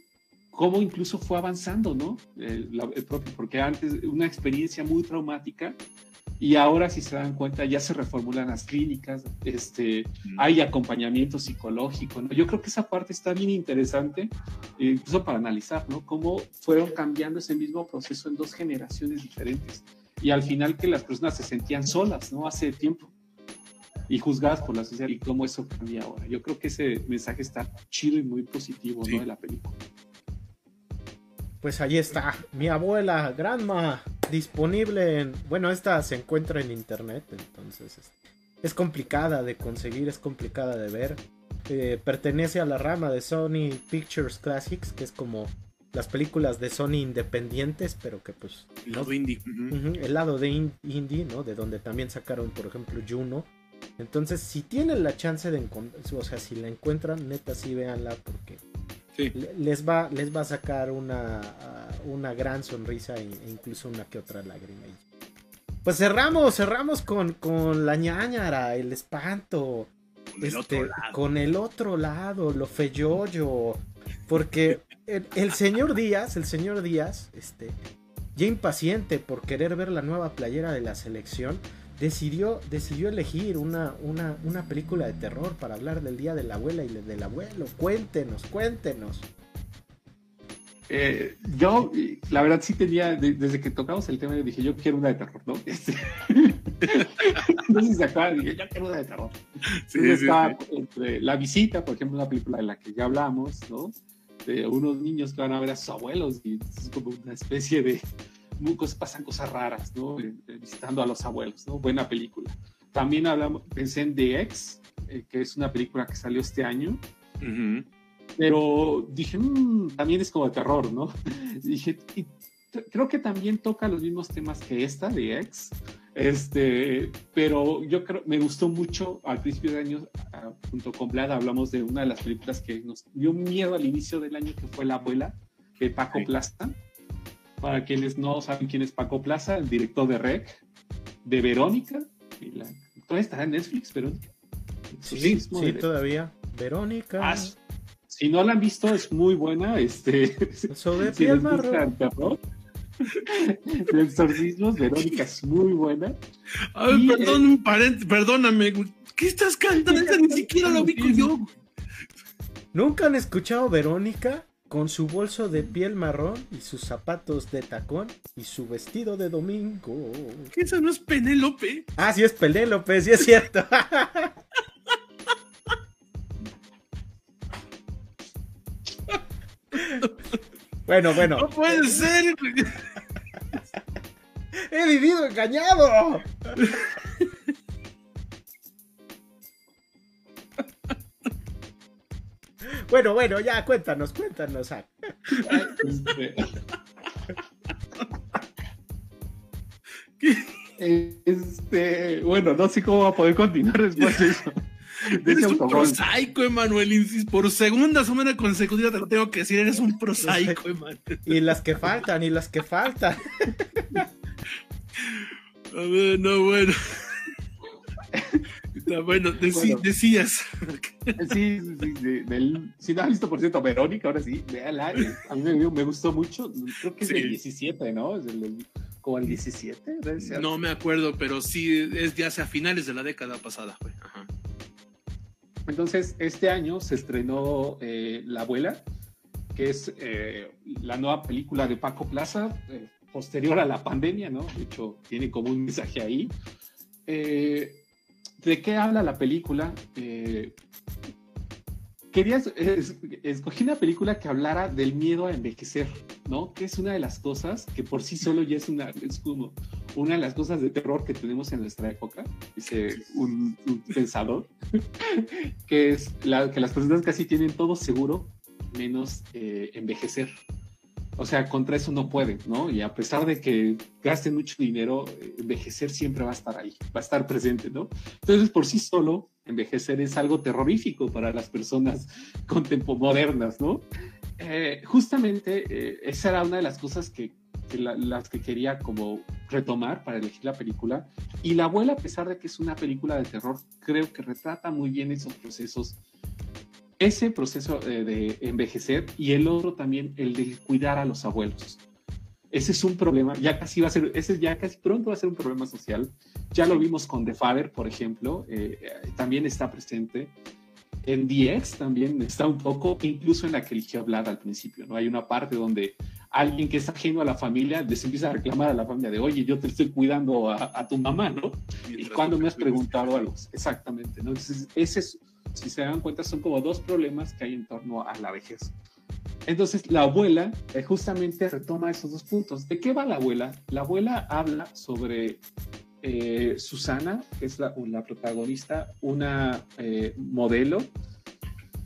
cómo incluso fue avanzando, ¿no? El, propio, porque antes una experiencia muy traumática y ahora si se dan cuenta ya se reformulan las clínicas, este, hay acompañamiento psicológico, ¿no? Yo creo que esa parte está bien interesante, incluso para analizar, ¿no? Cómo fueron cambiando ese mismo proceso en dos generaciones diferentes y al final que las personas se sentían solas, ¿no? Hace tiempo y juzgadas por la sociedad y cómo eso cambia ahora. Yo creo que ese mensaje está chido y muy positivo, ¿no? De la película. Pues ahí está, mi abuela, Grandma, disponible en... Bueno, esta se encuentra en internet, entonces es, complicada de conseguir, es complicada de ver. Eh, pertenece a la rama de Sony Pictures Classics, que es como las películas de Sony independientes, pero que pues... El lado indie. el lado de indie, ¿no? De donde también sacaron, por ejemplo, Juno. Entonces, si tienen la chance de encontrar, o sea, si la encuentran, neta, sí véanla porque les, va, les va a sacar una, una gran sonrisa e incluso una que otra lágrima. Pues cerramos, cerramos con, con la ñañara, el espanto. Con el este, otro lado. con el otro lado, lo feyoyo. Porque el, el señor Díaz, el señor Díaz, este, ya impaciente por querer ver la nueva playera de la selección, decidió, decidió elegir una, una, una película de terror para hablar del día de la abuela y del abuelo. Cuéntenos, cuéntenos. Eh, yo, la verdad, sí tenía, de- desde que tocamos el tema, yo dije, yo quiero una de terror, ¿no? Este, no sé si se acuerdan, dije, yo quiero una de terror. Sí, está sí. entre La Visita, por ejemplo, una película de la que ya hablamos, ¿no? De unos niños que van a ver a sus abuelos y es como una especie de... cosas- pasan cosas raras, ¿no? Eh, eh, Visitando a los abuelos, ¿no? Buena película. También hablamos, pensé en The Ex, eh, que es una película que salió este año, Ujú. pero dije, "Mm, también es como de terror, ¿no? dije, y creo que también toca los mismos temas que esta de Ex, este, pero yo creo, me gustó mucho al principio de año, ah, junto con Vlad, hablamos de una de las películas que nos dio miedo al inicio del año, que fue La Abuela, de Paco Sí. Plaza. Para quienes no saben quién es Paco Plaza, el director de Rec, de Verónica, y la, ¿todavía estará en Netflix, Verónica? Sí, Exorcismo sí, de- todavía. Verónica. Ah, si no la han visto, es muy buena. Este, Sobre si piel les gusta marrón. de exorcismos, Verónica es muy buena. A ver, Y, perdón, un parent- perdóname. ¿Qué estás cantando? Ni siquiera lo ubico yo. ¿Nunca han escuchado Verónica? Con su bolso de piel marrón y sus zapatos de tacón y su vestido de domingo. ¿Qué esa no es Penélope? Ah, sí es Penélope, sí es cierto. bueno, bueno, No puede ser, he vivido engañado. Bueno, bueno, ya cuéntanos, cuéntanos. ah. Este, ¿Qué? este, bueno, no sé cómo va a poder continuar después de eso. De Eres un prosaico, Emanuel. insisto, Por segunda semana consecutiva te lo tengo que decir. Eres un prosaico, Emanuel. Y las que faltan, y las que faltan. A ver, no, bueno. Bueno, decías. Sí, sí, sí, de- del- si no has visto, por cierto, Verónica, ahora sí, véala. eh, A mí me, me gustó mucho. Creo que es Sí. del 17, ¿no? Es del- como el 17, debe ser. No me acuerdo, pero sí es ya hacia finales de la década pasada, güey. Ajá. Entonces, este año se estrenó eh, La Abuela, que es eh, la nueva película de Paco Plaza, eh, posterior a la pandemia, ¿no? De hecho, tiene como un mensaje ahí. Eh, ¿De qué habla la película? Eh, quería, es- escogí una película que hablara del miedo a envejecer, ¿no? Que es una de las cosas que por sí solo ya es una, es como una de las cosas de terror que tenemos en nuestra época, dice un, pensador, que es que las personas casi tienen todo seguro, menos eh, envejecer. O sea, contra eso no pueden, ¿no? Y a pesar de que gasten mucho dinero, eh, envejecer siempre va a estar ahí, va a estar presente, ¿no? Entonces, por sí solo, envejecer es algo terrorífico para las personas contemporáneas, ¿no? Eh, justamente eh, esa era una de las cosas que, que la- las que quería como retomar para elegir la película. Y La abuela, a pesar de que es una película de terror, creo que retrata muy bien esos procesos ese proceso eh, de envejecer y el otro también el de cuidar a los abuelos. Ese es un problema, ya casi va a ser, ese ya casi pronto va a ser un problema social. Ya lo vimos con The Father, por ejemplo, eh, también está presente. En DX también está un poco, incluso en la que eligió hablar al principio, ¿no? Hay una parte donde alguien que es ajeno a la familia les empieza a reclamar a la familia de, oye, yo te estoy cuidando a, a tu mamá, ¿no? ¿Y cuando me has preguntado algo? Exactamente, ¿no? Entonces, ese es, si se dan cuenta, son como dos problemas que hay en torno a la vejez. Entonces, la abuela eh, justamente retoma esos dos puntos. ¿De qué va la abuela? La abuela habla sobre eh, Susana, que es la, la protagonista, una eh, modelo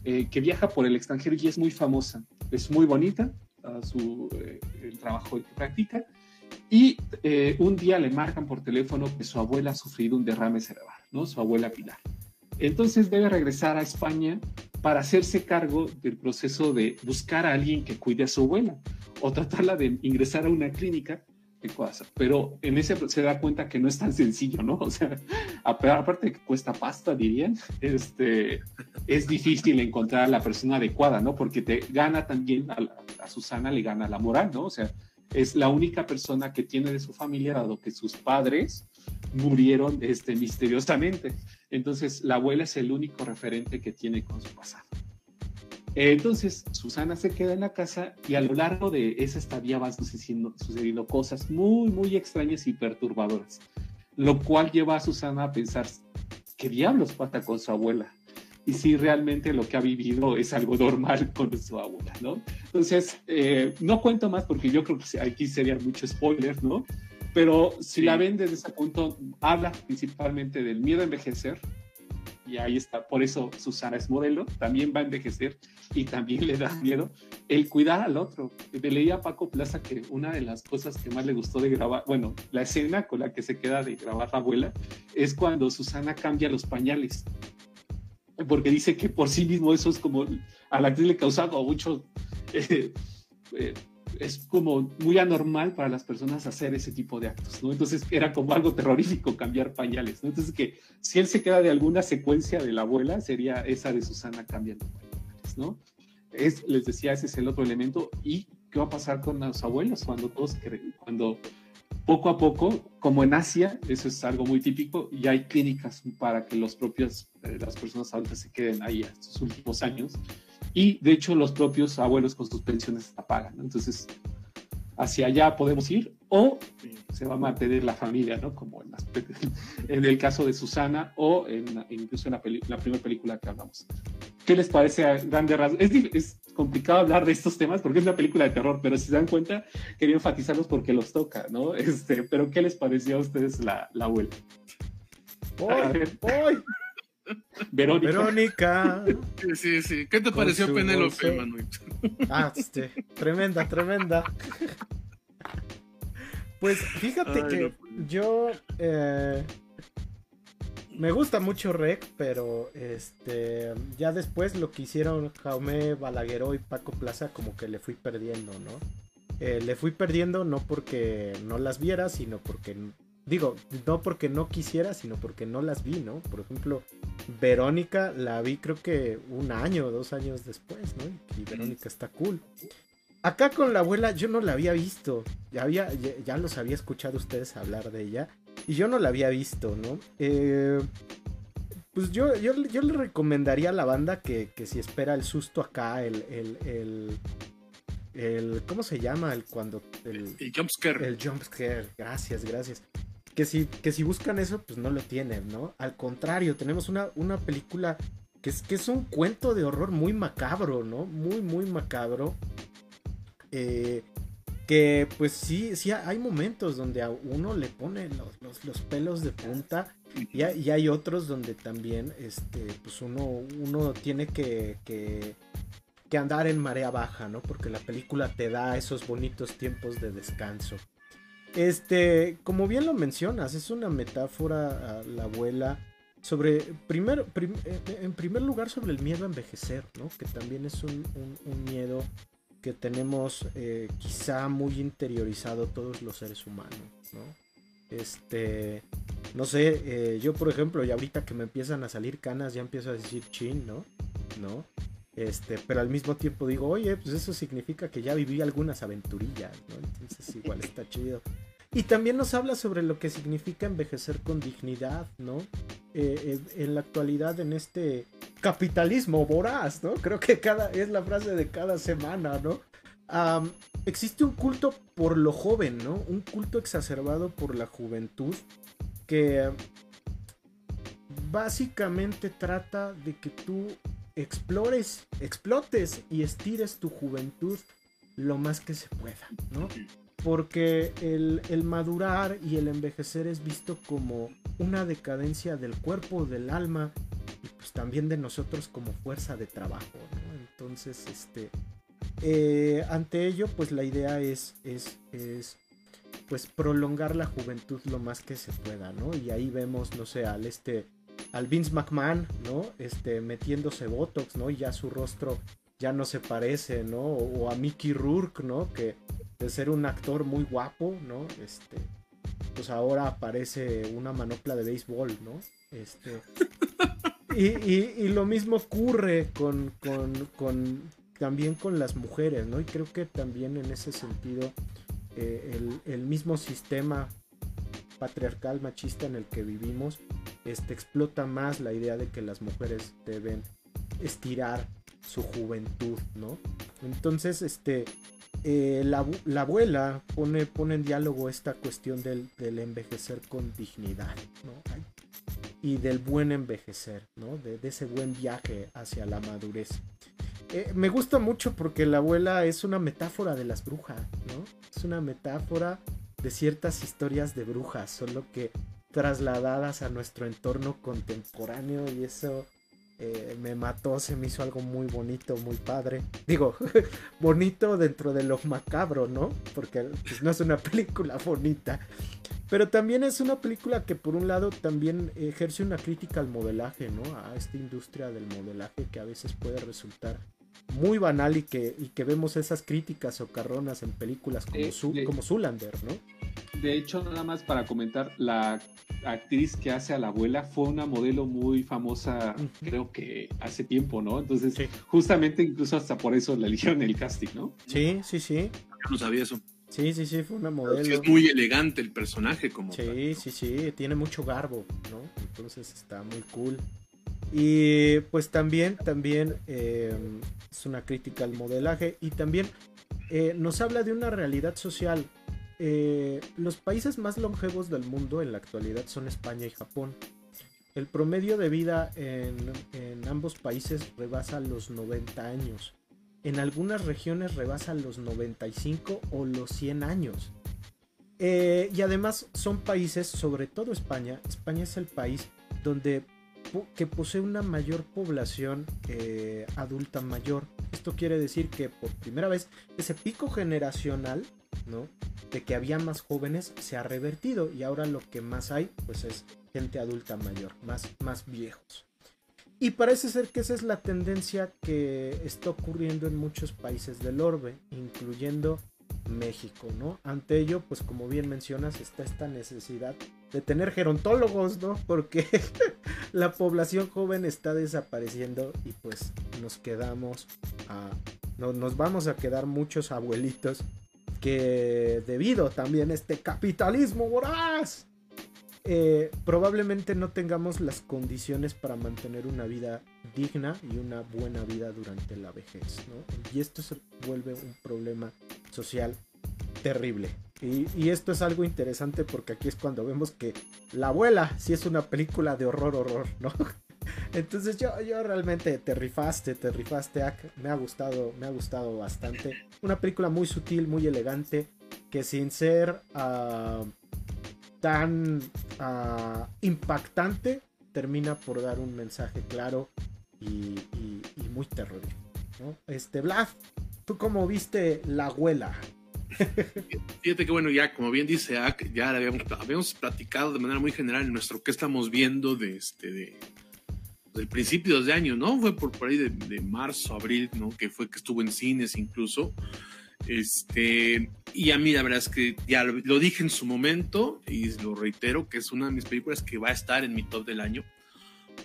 eh, que viaja por el extranjero y es muy famosa. Es muy bonita, a su, eh, el trabajo que practica. Y eh, un día le marcan por teléfono que su abuela ha sufrido un derrame cerebral, ¿no? Su abuela Pilar. Entonces debe regresar a España para hacerse cargo del proceso de buscar a alguien que cuide a su abuela o tratarla de ingresar a una clínica qué cosa. Pero en ese se da cuenta que no es tan sencillo, ¿no? O sea, aparte de que cuesta pasta, dirían, este, es difícil encontrar a la persona adecuada, ¿no? Porque te gana también, a, a Susana le gana la moral, ¿no? O sea, es la única persona que tiene de su familia, dado que sus padres murieron este, misteriosamente. Entonces, la abuela es el único referente que tiene con su pasado. Entonces, Susana se queda en la casa y a lo largo de esa estadía van sucediendo, cosas muy, muy extrañas y perturbadoras, lo cual lleva a Susana a pensar, ¿qué diablos pasa con su abuela? Y si realmente lo que ha vivido es algo normal con su abuela, ¿no? Entonces, eh, no cuento más porque yo creo que aquí sería mucho spoiler, ¿no? Pero si la ven desde ese punto, habla principalmente del miedo a envejecer, y ahí está, por eso Susana es modelo, también va a envejecer y también le da miedo el cuidar al otro. Me leía a Paco Plaza que una de las cosas que más le gustó de grabar, bueno, la escena con la que se queda de grabar la abuela, es cuando Susana cambia los pañales. Porque dice que por sí mismo eso es como a la actriz le causaba mucho eh, eh, es como muy anormal para las personas hacer ese tipo de actos, ¿no? Entonces era como algo terrorífico cambiar pañales, ¿no? Entonces que si él se queda de alguna secuencia de la abuela, sería esa de Susana cambiando pañales, ¿no? Es, les decía, ese es el otro elemento. ¿Y qué va a pasar con los abuelos cuando todos cuando poco a poco, como en Asia, eso es algo muy típico, y hay clínicas para que los propios, eh, las personas adultas se queden ahí estos últimos años y de hecho los propios abuelos con sus pensiones la pagan. Primera hacia allá podemos ir o se va a mantener la familia, ¿no? Como en, en el caso de Susana o en, incluso en la, la, primera película que hablamos. ¿Qué les parece a grande rasgos? Es, es, complicado hablar de estos temas porque es una película de terror, pero si se dan cuenta, quería enfatizarlos porque los toca, ¿no? Este, pero ¿qué les pareció a ustedes la, la abuela? ¡Ay! Verónica. Verónica. Sí, sí, sí. ¿Qué te pareció Penélope, Manuel? Ah, este, tremenda, tremenda. Pues fíjate que yo eh, me gusta mucho Rec, pero este ya después lo que hicieron Jaume Balagueró y Paco Plaza como que le fui perdiendo, ¿no? Eh, le fui perdiendo no porque no las viera, sino porque Digo, no porque no quisiera, sino porque no las vi, ¿no? Por ejemplo, Verónica la vi creo que un año o dos años después, ¿no? Y Verónica está cool. Acá con la abuela yo no la había visto. Ya, había, ya, los había escuchado ustedes hablar de ella. Y yo no la había visto, ¿no? Eh, pues yo, yo, le recomendaría a la banda que, si espera el susto acá, el, el, el, ¿Cómo se llama? El cuando. El, el jumpscare. El jumpscare. Gracias, gracias que si, que si buscan eso, pues no lo tienen, ¿no? Al contrario, tenemos una, una película que es, que es un cuento de horror muy macabro, ¿no? Muy, muy macabro. Eh, que pues sí, sí hay momentos donde a uno le pone los, pelos de punta y hay, otros donde también este, pues uno, uno tiene que, que andar en marea baja, ¿no? Porque la película te da esos bonitos tiempos de descanso. Este, como bien lo mencionas, es una metáfora a la abuela sobre, primero, eh, en primer lugar, sobre el miedo a envejecer, ¿no? Que también es un, miedo que tenemos eh, quizá muy interiorizado todos los seres humanos, ¿no? Este, no sé, eh, yo por ejemplo, y ahorita que me empiezan a salir canas, ya empiezo a decir chin, ¿no? ¿No? Este, pero al mismo tiempo digo, oye, pues eso significa que ya viví algunas aventurillas, ¿no? Entonces igual está chido. Y también nos habla sobre lo que significa envejecer con dignidad, ¿no? Eh, en la actualidad, en este capitalismo voraz, ¿no? Creo que cada, es la frase de cada semana, ¿no? existe un culto por lo joven, ¿no? Un culto exacerbado por la juventud que básicamente trata de que tú explores, explotes y estires tu juventud lo más que se pueda, ¿no? Porque el, madurar y el envejecer es visto como una decadencia del cuerpo, del alma y pues también de nosotros como fuerza de trabajo, ¿no? Entonces, este, eh, ante ello, pues la idea es, es, es, pues prolongar la juventud lo más que se pueda, ¿no? Y ahí vemos, no sé, al este al Vince McMahon, ¿no? Este, metiéndose Botox, ¿no? Y ya su rostro ya no se parece, ¿no? O, a Mickey Rourke, ¿no? Que, de ser un actor muy guapo, ¿no? Este, pues ahora aparece una manopla de béisbol, ¿no? Este, y, lo mismo ocurre con, con, también con las mujeres, ¿no? Y creo que también en ese sentido eh, el, el, mismo sistema patriarcal machista en el que vivimos este, explota más la idea de que las mujeres deben estirar su juventud, ¿no? Entonces, este, eh, la, abuela pone, pone en diálogo esta cuestión del, envejecer con dignidad, ¿no? y del buen envejecer, ¿no? De, ese buen viaje hacia la madurez. Eh, me gusta mucho porque la abuela es una metáfora de las brujas, ¿no? Es una metáfora de ciertas historias de brujas, solo que trasladadas a nuestro entorno contemporáneo y eso eh, me mató, se me hizo algo muy bonito, muy padre. Digo, bonito dentro de lo macabro, ¿no? Porque pues, no es una película bonita. Pero también es una película que por un lado también ejerce una crítica al modelaje, ¿no? A esta industria del modelaje que a veces puede resultar muy banal y que, y que vemos esas críticas o carronas en películas como, eh, como Zulander, ¿no? De hecho, nada más para comentar, la actriz que hace a la abuela fue una modelo muy famosa, creo que hace tiempo, ¿no? Entonces, justamente incluso hasta por eso la eligieron en el casting, ¿no? Sí, sí, sí. Yo no sabía eso. Sí, sí, sí, fue una modelo. es muy elegante el personaje como Sí, sí, sí, tiene mucho garbo, ¿no? Entonces está muy cool. Y pues también, también eh, es una crítica al modelaje y también eh, nos habla de una realidad social eh, los países más longevos del mundo en la actualidad son España y Japón. El promedio de vida en, ambos países rebasa los 90 años. En algunas regiones rebasa los 95 o los 100 años. Eh, y además son países, sobre todo España, España es el país donde que posee una mayor población eh, adulta mayor. Esto quiere decir que por primera vez ese pico generacional ¿no? De que había más jóvenes se ha revertido y ahora lo que más hay pues es gente adulta mayor, más, más viejos. Y parece ser que esa es la tendencia que está ocurriendo en muchos países del orbe, incluyendo México, ¿no? Ante ello, pues como bien mencionas, está esta necesidad de tener gerontólogos, ¿no? Porque la población joven está desapareciendo y pues nos quedamos a... No, nos vamos a quedar muchos abuelitos que debido también a este capitalismo voraz, eh, probablemente no tengamos las condiciones para mantener una vida digna y una buena vida durante la vejez. Y esto se vuelve un problema social terrible. Y, y, esto es algo interesante porque aquí es cuando vemos que La abuela sí es una película de horror, horror, ¿no? Entonces yo, yo realmente te rifaste, te rifaste, me ha gustado, me ha gustado bastante. Una película muy sutil, muy elegante, que sin ser ah, tan ah, impactante, termina por dar un mensaje claro y, muy terrorífico. Este, Vlad, ¿tú cómo viste La abuela? Fíjate que bueno, ya como bien dice Ak, ya habíamos, habíamos, platicado de manera muy general en nuestro que estamos viendo de este de del principios de año, ¿no? Fue por, por ahí de, marzo, abril, ¿no? Que fue que estuvo en cines incluso. Este, y a mí la verdad es que ya lo, dije en su momento y lo reitero que es una de mis películas que va a estar en mi top del año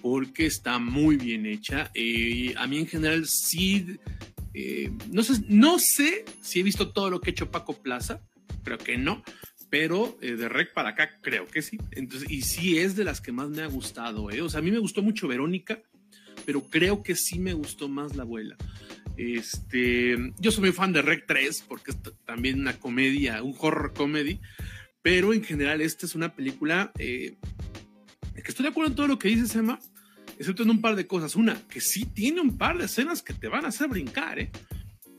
porque está muy bien hecha. Eh, a mí en general sí, eh, no, sé, no sé si he visto todo lo que ha hecho Paco Plaza, creo que no, pero eh, de rec para acá creo que sí. Entonces, y sí es de las que más me ha gustado. ¿eh? O sea, a mí me gustó mucho Verónica, pero creo que sí me gustó más la abuela. Este, yo soy muy fan de Rec 3 porque es también una comedia, un horror comedy, pero en general esta es una película eh, que estoy de acuerdo en todo lo que dices, Emma, excepto en un par de cosas. Una, que sí tiene un par de escenas que te van a hacer brincar, ¿eh?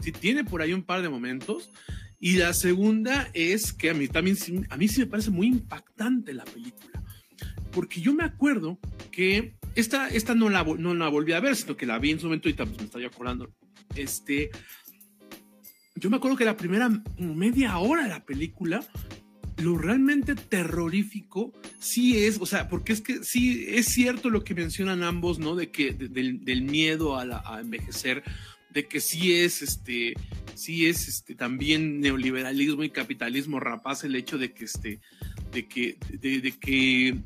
Sí tiene por ahí un par de momentos y la segunda es que a mí también, a mí sí me parece muy impactante la película. Porque yo me acuerdo que esta, esta no, la, no la volví a ver, sino que la vi en su momento y pues me estaba acordando. Este, yo me acuerdo que la primera media hora de la película, lo realmente terrorífico sí es, o sea, porque es que sí es cierto lo que mencionan ambos, ¿no? De que del, miedo a, a envejecer, de que sí es, este, sí es este, también neoliberalismo y capitalismo rapaz el hecho de que, este, de que, de, que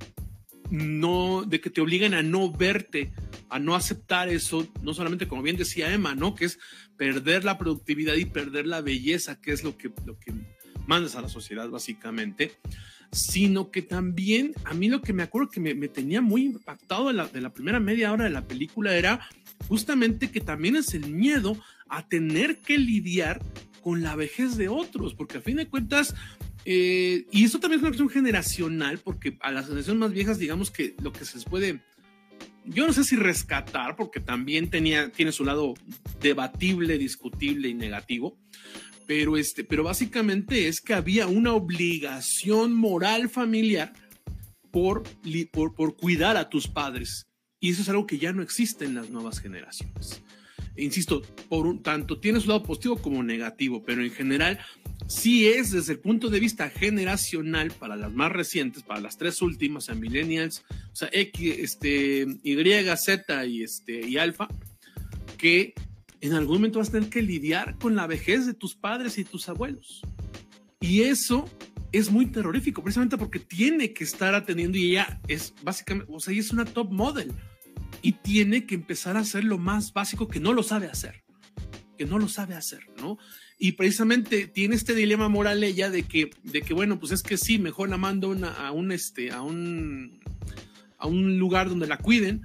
no, de que te obliguen a no verte, a no aceptar eso, no solamente como bien decía Emma, ¿no? Que es perder la productividad y perder la belleza, que es lo que, lo que mandas a la sociedad básicamente, sino que también a mí lo que me acuerdo que me, tenía muy impactado de la, de la primera media hora de la película era justamente que también es el miedo a tener que lidiar con la vejez de otros, porque a fin de cuentas, eh, y eso también es una cuestión generacional, porque a las generaciones más viejas, digamos que lo que se les puede, yo no sé si rescatar, porque también tenía, tiene su lado debatible, discutible y negativo, pero, este, pero básicamente es que había una obligación moral familiar por, por, por cuidar a tus padres. Y eso es algo que ya no existe en las nuevas generaciones insisto, por un tanto tiene su lado positivo como negativo, pero en general sí es desde el punto de vista generacional para las más recientes, para las tres últimas, o sea, millennials, o sea, X, este, Y, Z y este y alfa, que en algún momento vas a tener que lidiar con la vejez de tus padres y tus abuelos. Y eso es muy terrorífico, precisamente porque tiene que estar atendiendo y ella es básicamente, o sea, ella es una top model y tiene que empezar a hacer lo más básico que no lo sabe hacer, que no lo sabe hacer, ¿no? Y precisamente tiene este dilema moral ella de que, de que bueno, pues es que sí, mejor la mando a un, este, a un, a un lugar donde la cuiden,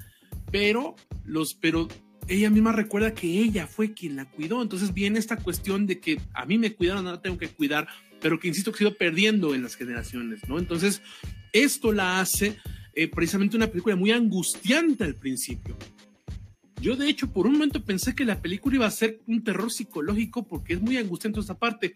pero los, pero ella misma recuerda que ella fue quien la cuidó. Entonces viene esta cuestión de que a mí me cuidaron, ahora tengo que cuidar, pero que insisto que he ido perdiendo en las generaciones, ¿no? Entonces, esto la hace eh, precisamente una película muy angustiante al principio. Yo de hecho por un momento pensé que la película iba a ser un terror psicológico porque es muy angustiante esta parte.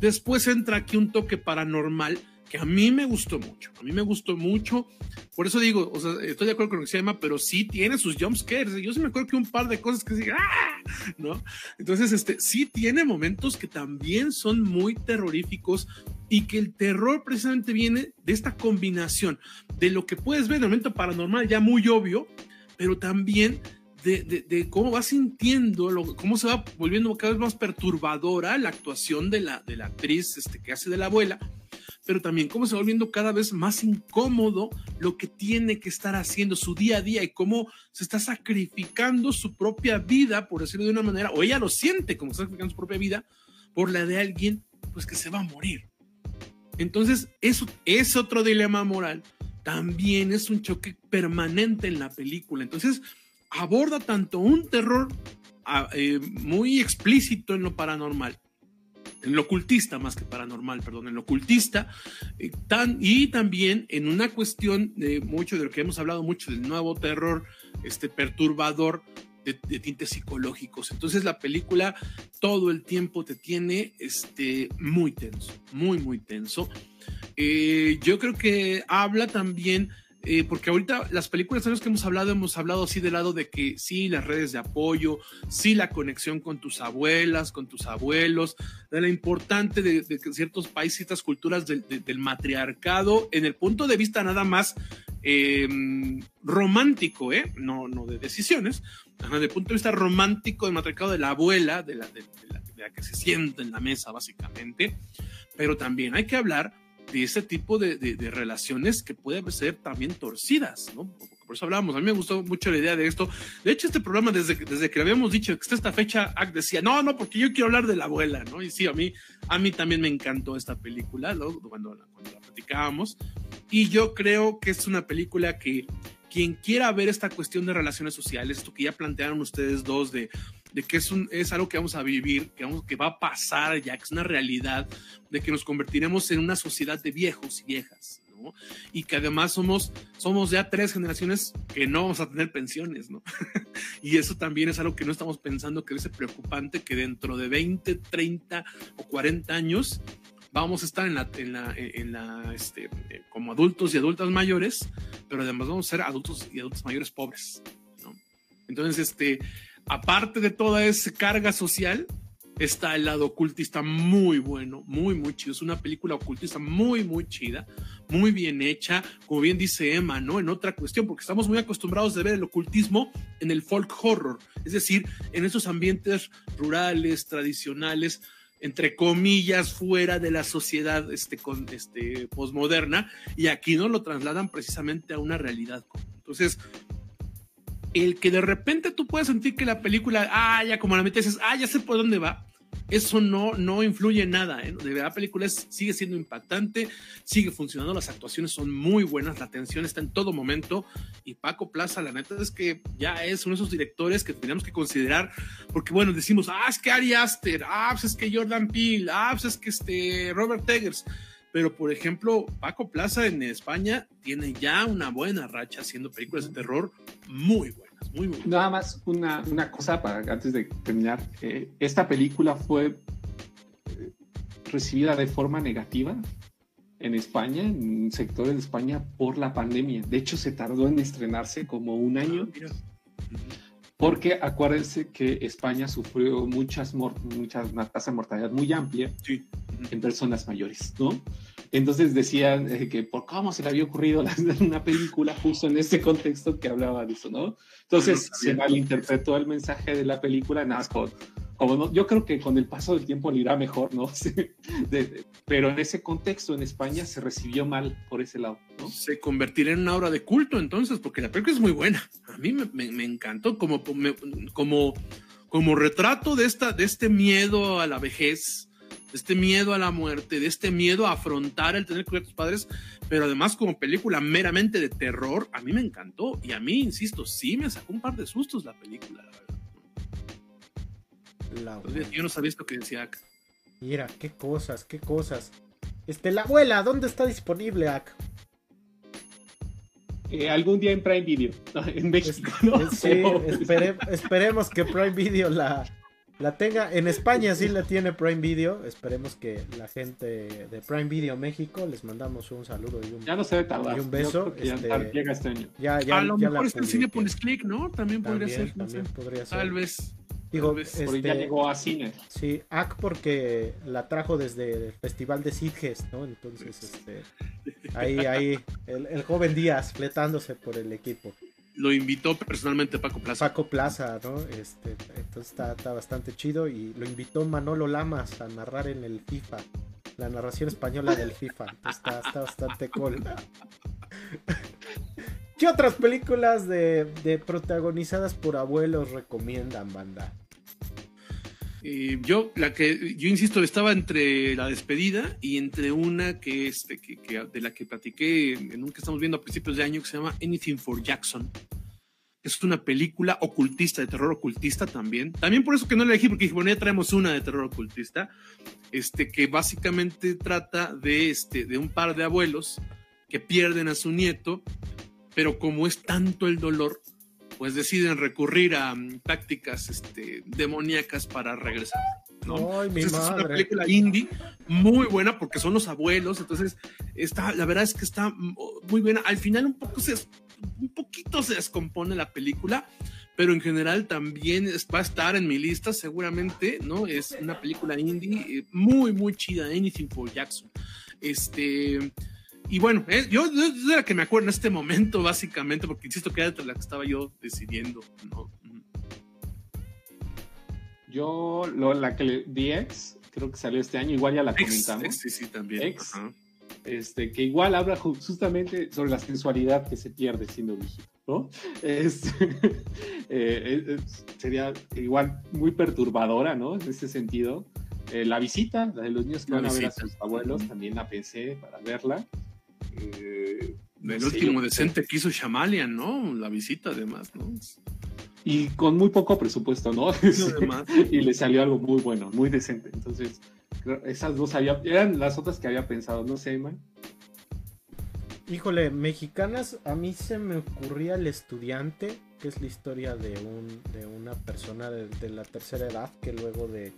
Después entra aquí un toque paranormal que a mí me gustó mucho. A mí me gustó mucho. Por eso digo, o sea, estoy de acuerdo con lo que se llama, pero sí tiene sus jump scares. Yo sí me acuerdo que un par de cosas que sí, ¡ah! ¿no? Entonces, este, sí tiene momentos que también son muy terroríficos y que el terror precisamente viene de esta combinación de lo que puedes ver en el momento paranormal ya muy obvio, pero también de, cómo vas sintiendo, lo, cómo se va volviendo cada vez más perturbadora la actuación de la, de la actriz este, que hace de la abuela, pero también cómo se va volviendo cada vez más incómodo lo que tiene que estar haciendo su día a día y cómo se está sacrificando su propia vida, por decirlo de una manera, o ella lo siente como sacrificando su propia vida por la de alguien pues que se va a morir. Entonces, eso es otro dilema moral. También es un choque permanente en la película. Entonces, aborda tanto un terror ah, eh, muy explícito en lo paranormal, en lo ocultista más que paranormal, perdón, en lo ocultista, eh, y también en una cuestión de mucho de lo que hemos hablado mucho del nuevo terror este perturbador de, tintes psicológicos. Entonces la película todo el tiempo te tiene este, muy tenso, muy, muy tenso. Eh, yo creo que habla también eh, porque ahorita las películas de que hemos hablado, hemos hablado así del lado de que sí, las redes de apoyo, sí, la conexión con tus abuelas, con tus abuelos, de lo importante de, ciertos países, ciertas culturas del matriarcado, en el punto de vista nada más em, romántico, ¿eh? No, no de decisiones, desde el punto de vista romántico del matriarcado de la abuela, de la, de la que se sienta en la mesa, básicamente, pero también hay que hablar de ese tipo de, de, relaciones que pueden ser también torcidas, ¿no? Por eso hablábamos, a mí me gustó mucho la idea de esto. De hecho, este programa, desde, desde que le habíamos dicho que está esta fecha, decía, no, no, porque yo quiero hablar de la abuela, ¿no? Y sí, a mí, a mí también me encantó esta película, cuando, cuando la platicábamos. Y yo creo que es una película que quien quiera ver esta cuestión de relaciones sociales, esto que ya plantearon ustedes dos de de que es, un, es algo que vamos a vivir, que, vamos, que va a pasar ya, que es una realidad, de que nos convertiremos en una sociedad de viejos y viejas. ¿no? Y que además somos, somos ya tres generaciones que no vamos a tener pensiones, ¿no? y eso también es algo que no estamos pensando que es preocupante, que dentro de 20, 30 o 40 años vamos a estar en la, en la, en la este, eh, como adultos y adultas mayores, pero además vamos a ser adultos y adultos mayores pobres, ¿no? Entonces, este, aparte de toda esa carga social, está el lado ocultista muy bueno, muy, muy chido. Es una película ocultista muy, muy chida, muy bien hecha, como bien dice Emma, ¿no? En otra cuestión, porque estamos muy acostumbrados de ver el ocultismo en el folk horror, es decir, en esos ambientes rurales, tradicionales, entre comillas, fuera de la sociedad este, con, este, posmoderna, y aquí no lo trasladan precisamente a una realidad. Entonces, el que de repente tú puedes sentir que la película, ah, ya como la metes, ah, ya sé por dónde va, eso no, no influye en nada. ¿eh? De verdad, la película sigue siendo impactante, sigue funcionando, las actuaciones son muy buenas, la atención está en todo momento. Y Paco Plaza, la neta es que ya es uno de esos directores que tenemos que considerar, porque bueno, decimos, ah, es que Ari Aster, ah, pues es que Jordan Peele, ah, pues es que este Robert Eggers. Pero, por ejemplo, Paco Plaza en España tiene ya una buena racha haciendo películas de terror muy buenas. Nada más una, una cosa para antes de terminar. Eh, esta película fue eh, recibida de forma negativa en España, en sectores de España, por la pandemia. De hecho, se tardó en estrenarse como un año. Ah, porque acuérdense que España sufrió muchas, muchas una tasa de mortalidad muy amplia en personas mayores, ¿no? Entonces decían eh, que por cómo se le había ocurrido una película justo en ese contexto que hablaba de eso, ¿no? Entonces se malinterpretó el mensaje de la película, nada más como no, yo creo que con el paso del tiempo le irá mejor, ¿no? pero en ese contexto en España se recibió mal por ese lado, ¿no? Se convertirá en una obra de culto entonces, porque la película es muy buena. A mí me, me, encantó como, como, como retrato de, esta, de este miedo a la vejez, de este miedo a la muerte, de este miedo a afrontar el tener que a tus padres, pero además como película meramente de terror, a mí me encantó y a mí, insisto, sí me sacó un par de sustos la película, la verdad. Yo no sabía esto que decía Ak. Mira, qué cosas, qué cosas. Este, la abuela, ¿dónde está disponible Ak? Eh, algún día en Prime Video, en México, ¿no? Sí, esperemos que Prime Video la, la tenga. En España sí la tiene Prime Video. Esperemos que la gente de Prime Video México les mandamos un saludo y un, ya no se y un beso. Este, ya llega este año. Ya, ya, a lo mejor es el cine click, ¿no? También podría ser. También podría ser. Tal vez. Digo, este, ya llegó a cine. Sí, AC porque la trajo desde el Festival de Sitges, ¿no? Entonces, este, ahí, ahí, el, el joven Díaz fletándose por el equipo lo invitó personalmente Paco Plaza. Paco Plaza, ¿no? Este, entonces está, bastante chido y lo invitó Manolo Lamas a narrar en el FIFA, la narración española del FIFA. está, está bastante cool. ¿Qué otras películas de, protagonizadas por abuelos recomiendan, banda? Yo, la que, yo insisto, estaba entre la despedida y entre una que, este, que, de la que platiqué en un que estamos viendo a principios de año que se llama Anything for Jackson. Es una película ocultista, de terror ocultista también. También por eso que no la elegí, porque dije, bueno, ya traemos una de terror ocultista, este, que básicamente trata de, este, de un par de abuelos que pierden a su nieto, pero como es tanto el dolor, pues deciden recurrir a mm, tácticas este, demoníacas para regresar. ¿no? Ay, mi Es una película indie muy buena porque son los abuelos, entonces está, la verdad es que está muy buena. Al final un poco se, un poquito se descompone la película, pero en general también va a estar en mi lista seguramente, ¿no? Es una película indie eh, muy, muy chida, Anything for Jackson. Este, y bueno, eh, yo, yo, de la que me acuerdo en este momento, básicamente, porque insisto que era de la que estaba yo decidiendo. ¿no? Yo, lo, la que le DX, creo que salió este año, igual ya la comentamos. Sí, sí, también. este, que igual habla justamente sobre la sensualidad que se pierde siendo viejito, ¿no? Este, eh, sería igual muy perturbadora, ¿no? En ese sentido. Eh, la visita, la de los niños que van a ver a sus abuelos, también la pensé para verla. Eh, el último decente que hizo Shamalian, ¿no? La visita, además, ¿no? Y con muy poco presupuesto, ¿no? y le salió algo muy bueno, muy decente. Entonces, esas dos había, eran las otras que había pensado, no sé, man. Híjole, mexicanas, a mí se me ocurría El Estudiante, que es la historia de, un, de una persona de, la tercera edad que luego de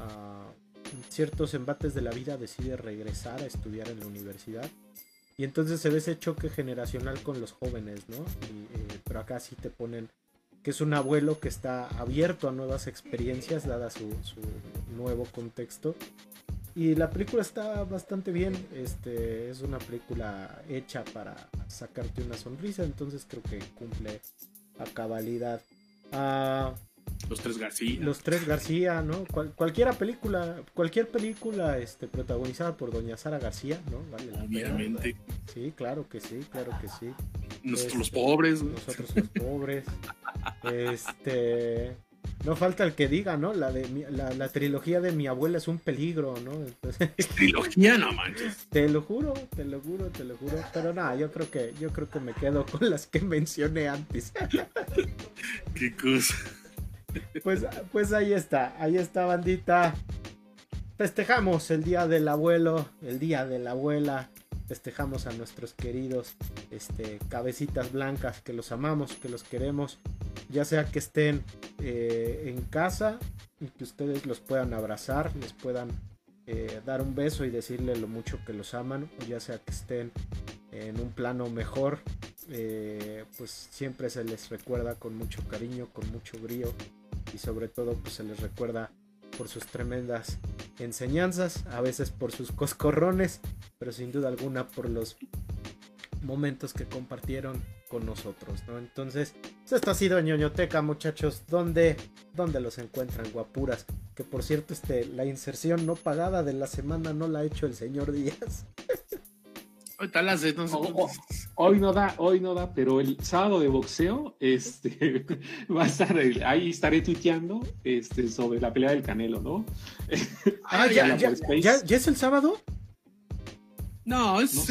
uh, ciertos embates de la vida decide regresar a estudiar en la universidad y entonces se ve ese choque generacional con los jóvenes, ¿no? Eh, pero acá sí te ponen que es un abuelo que está abierto a nuevas experiencias, dada su, nuevo contexto. Y la película está bastante bien. Este es una película hecha para sacarte una sonrisa. Entonces creo que cumple a cabalidad. Ah, los tres García. Los tres García, ¿no? Cual, cualquiera película, cualquier película este, protagonizada por Doña Sara García, ¿no? Vale Obviamente. Sí, claro que sí, claro que sí. Nosotros los este, pobres. Nosotros los pobres. este. No falta el que diga, ¿no? La de la, trilogía de mi abuela es un peligro, ¿no? Entonces, trilogía, no manches. Te lo juro, te lo juro, te lo juro. Pero nada, yo creo que, yo creo que me quedo con las que mencioné antes. Qué cosa. Pues, pues ahí está, ahí está, bandita. Festejamos el día del abuelo, el día de la abuela. Festejamos a nuestros queridos este, cabecitas blancas que los amamos, que los queremos. Ya sea que estén eh, en casa y que ustedes los puedan abrazar, les puedan eh, dar un beso y decirle lo mucho que los aman, ya sea que estén en un plano mejor, eh, pues siempre se les recuerda con mucho cariño, con mucho brío y sobre todo pues se les recuerda por sus tremendas enseñanzas, a veces por sus coscorrones, pero sin duda alguna por los momentos que compartieron con nosotros, ¿no? Entonces, pues, esto ha sido ñoñoteca, muchachos. ¿Dónde, ¿Dónde los encuentran, guapuras? Que por cierto, este, la inserción no pagada de la semana no la ha hecho el señor Díaz. Hoy no da, hoy no da, pero el sábado de boxeo, este, va a estar, ahí estaré tuiteando, este, sobre la pelea del Canelo, ¿no? Ah, ya, ya, ya, es el sábado? No, es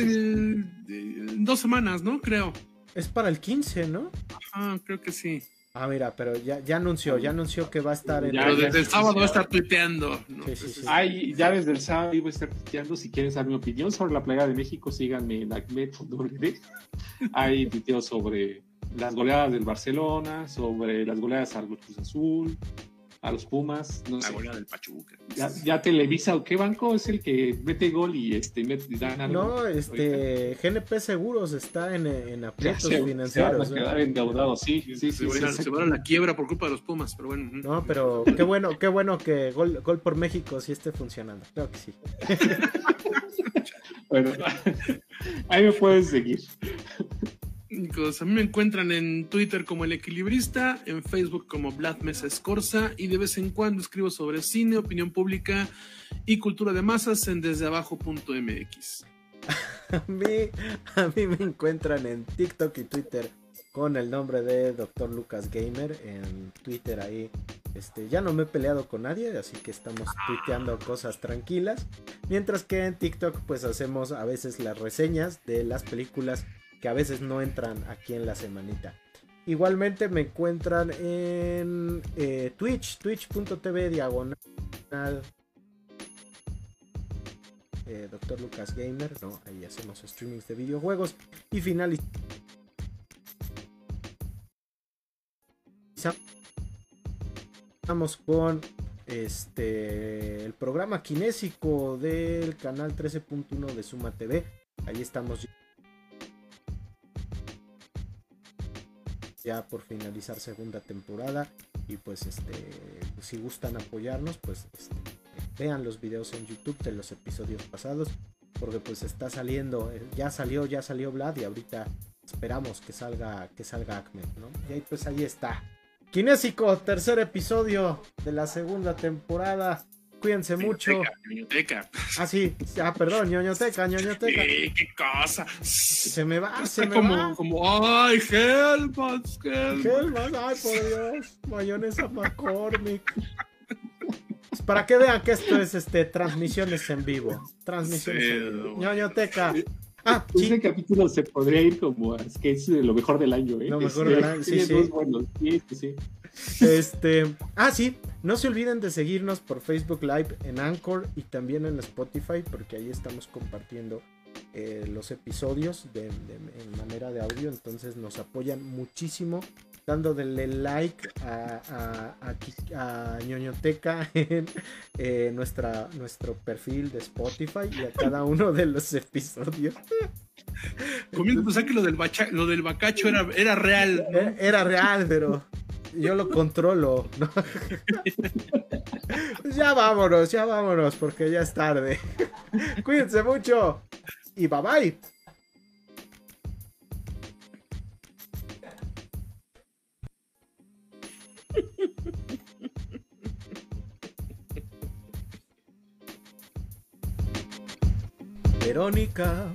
dos semanas, ¿no? Creo. Es para el 15, ¿no? Ah, creo que sí. Ah, mira, pero ya, ya anunció, ya anunció que va a estar en. Ya, desde el sábado va a estar tuiteando. Ay, ya desde el sábado iba a estar tuiteando. Si quieren saber mi opinión sobre la plaga de México, síganme en ACMED.org. Hay tuiteos sobre las goleadas del Barcelona, sobre las goleadas al Cruz Azul, a los Pumas. No la sé. del Pachuca. Ya, Televisa o qué banco es el que mete gol y este mete, dan algo. No, este GNP Seguros está en, en aprietos financieros. Se van a quedar endeudados, sí, sí, se, van a, se van a la quiebra por culpa de los Pumas, pero bueno. No, pero qué bueno, qué bueno que gol, gol por México sí esté funcionando. Creo que sí. bueno, ahí me pueden seguir. A mí me encuentran en Twitter como El Equilibrista, en Facebook como Vlad Mesa Escorza y de vez en cuando escribo sobre cine, opinión pública y cultura de masas en desdeabajo.mx. A mí, a mí me encuentran en TikTok y Twitter con el nombre de Dr. Lucas Gamer en Twitter ahí. Este, ya no me he peleado con nadie, así que estamos tuiteando cosas tranquilas. Mientras que en TikTok pues hacemos a veces las reseñas de las películas que a veces no entran aquí en la semanita. Igualmente me encuentran en eh, Twitch, twitch.tv diagonal. Eh, Doctor Lucas Gamer, no, ahí hacemos streamings de videojuegos. Y finalizamos con este el programa kinésico del canal 13.1 de Suma TV. Ahí estamos ya por finalizar segunda temporada. Y pues este si gustan apoyarnos pues este, vean los videos en YouTube de los episodios pasados porque pues está saliendo eh, ya salió ya salió Vlad y ahorita esperamos que salga que salga Acme ¿no? y ahí pues ahí está. Kinésico tercer episodio de la segunda temporada Cuídense mucho. Ñoñoteca. Ah, sí. Ah, perdón, ñoñoteca, ñoñoteca. Sí, qué cosa. Se me va, se me como, va. Como, ay, Hellmans, Hellmans. ay, por Dios. Mayonesa McCormick. Para que vean que esto es este transmisiones en vivo. Transmisiones en vivo. ñoñoteca. Ah, Ese capítulo se podría ir como es que es lo mejor del año, ¿eh? Lo mejor del año, sí, sí. sí, sí. Este, ah, sí, no se olviden de seguirnos por Facebook Live en Anchor y también en Spotify, porque ahí estamos compartiendo eh, los episodios de, en manera de audio. Entonces nos apoyan muchísimo dándole like a, a, ñoñoteca en eh, nuestra, nuestro perfil de Spotify y a cada uno de los episodios. Comienzo a pensar que lo del, lo del bacacho era, era real. Era, real, pero yo lo controlo. Pues ya vámonos, ya vámonos, porque ya es tarde. Cuídense mucho y bye bye. Verónica.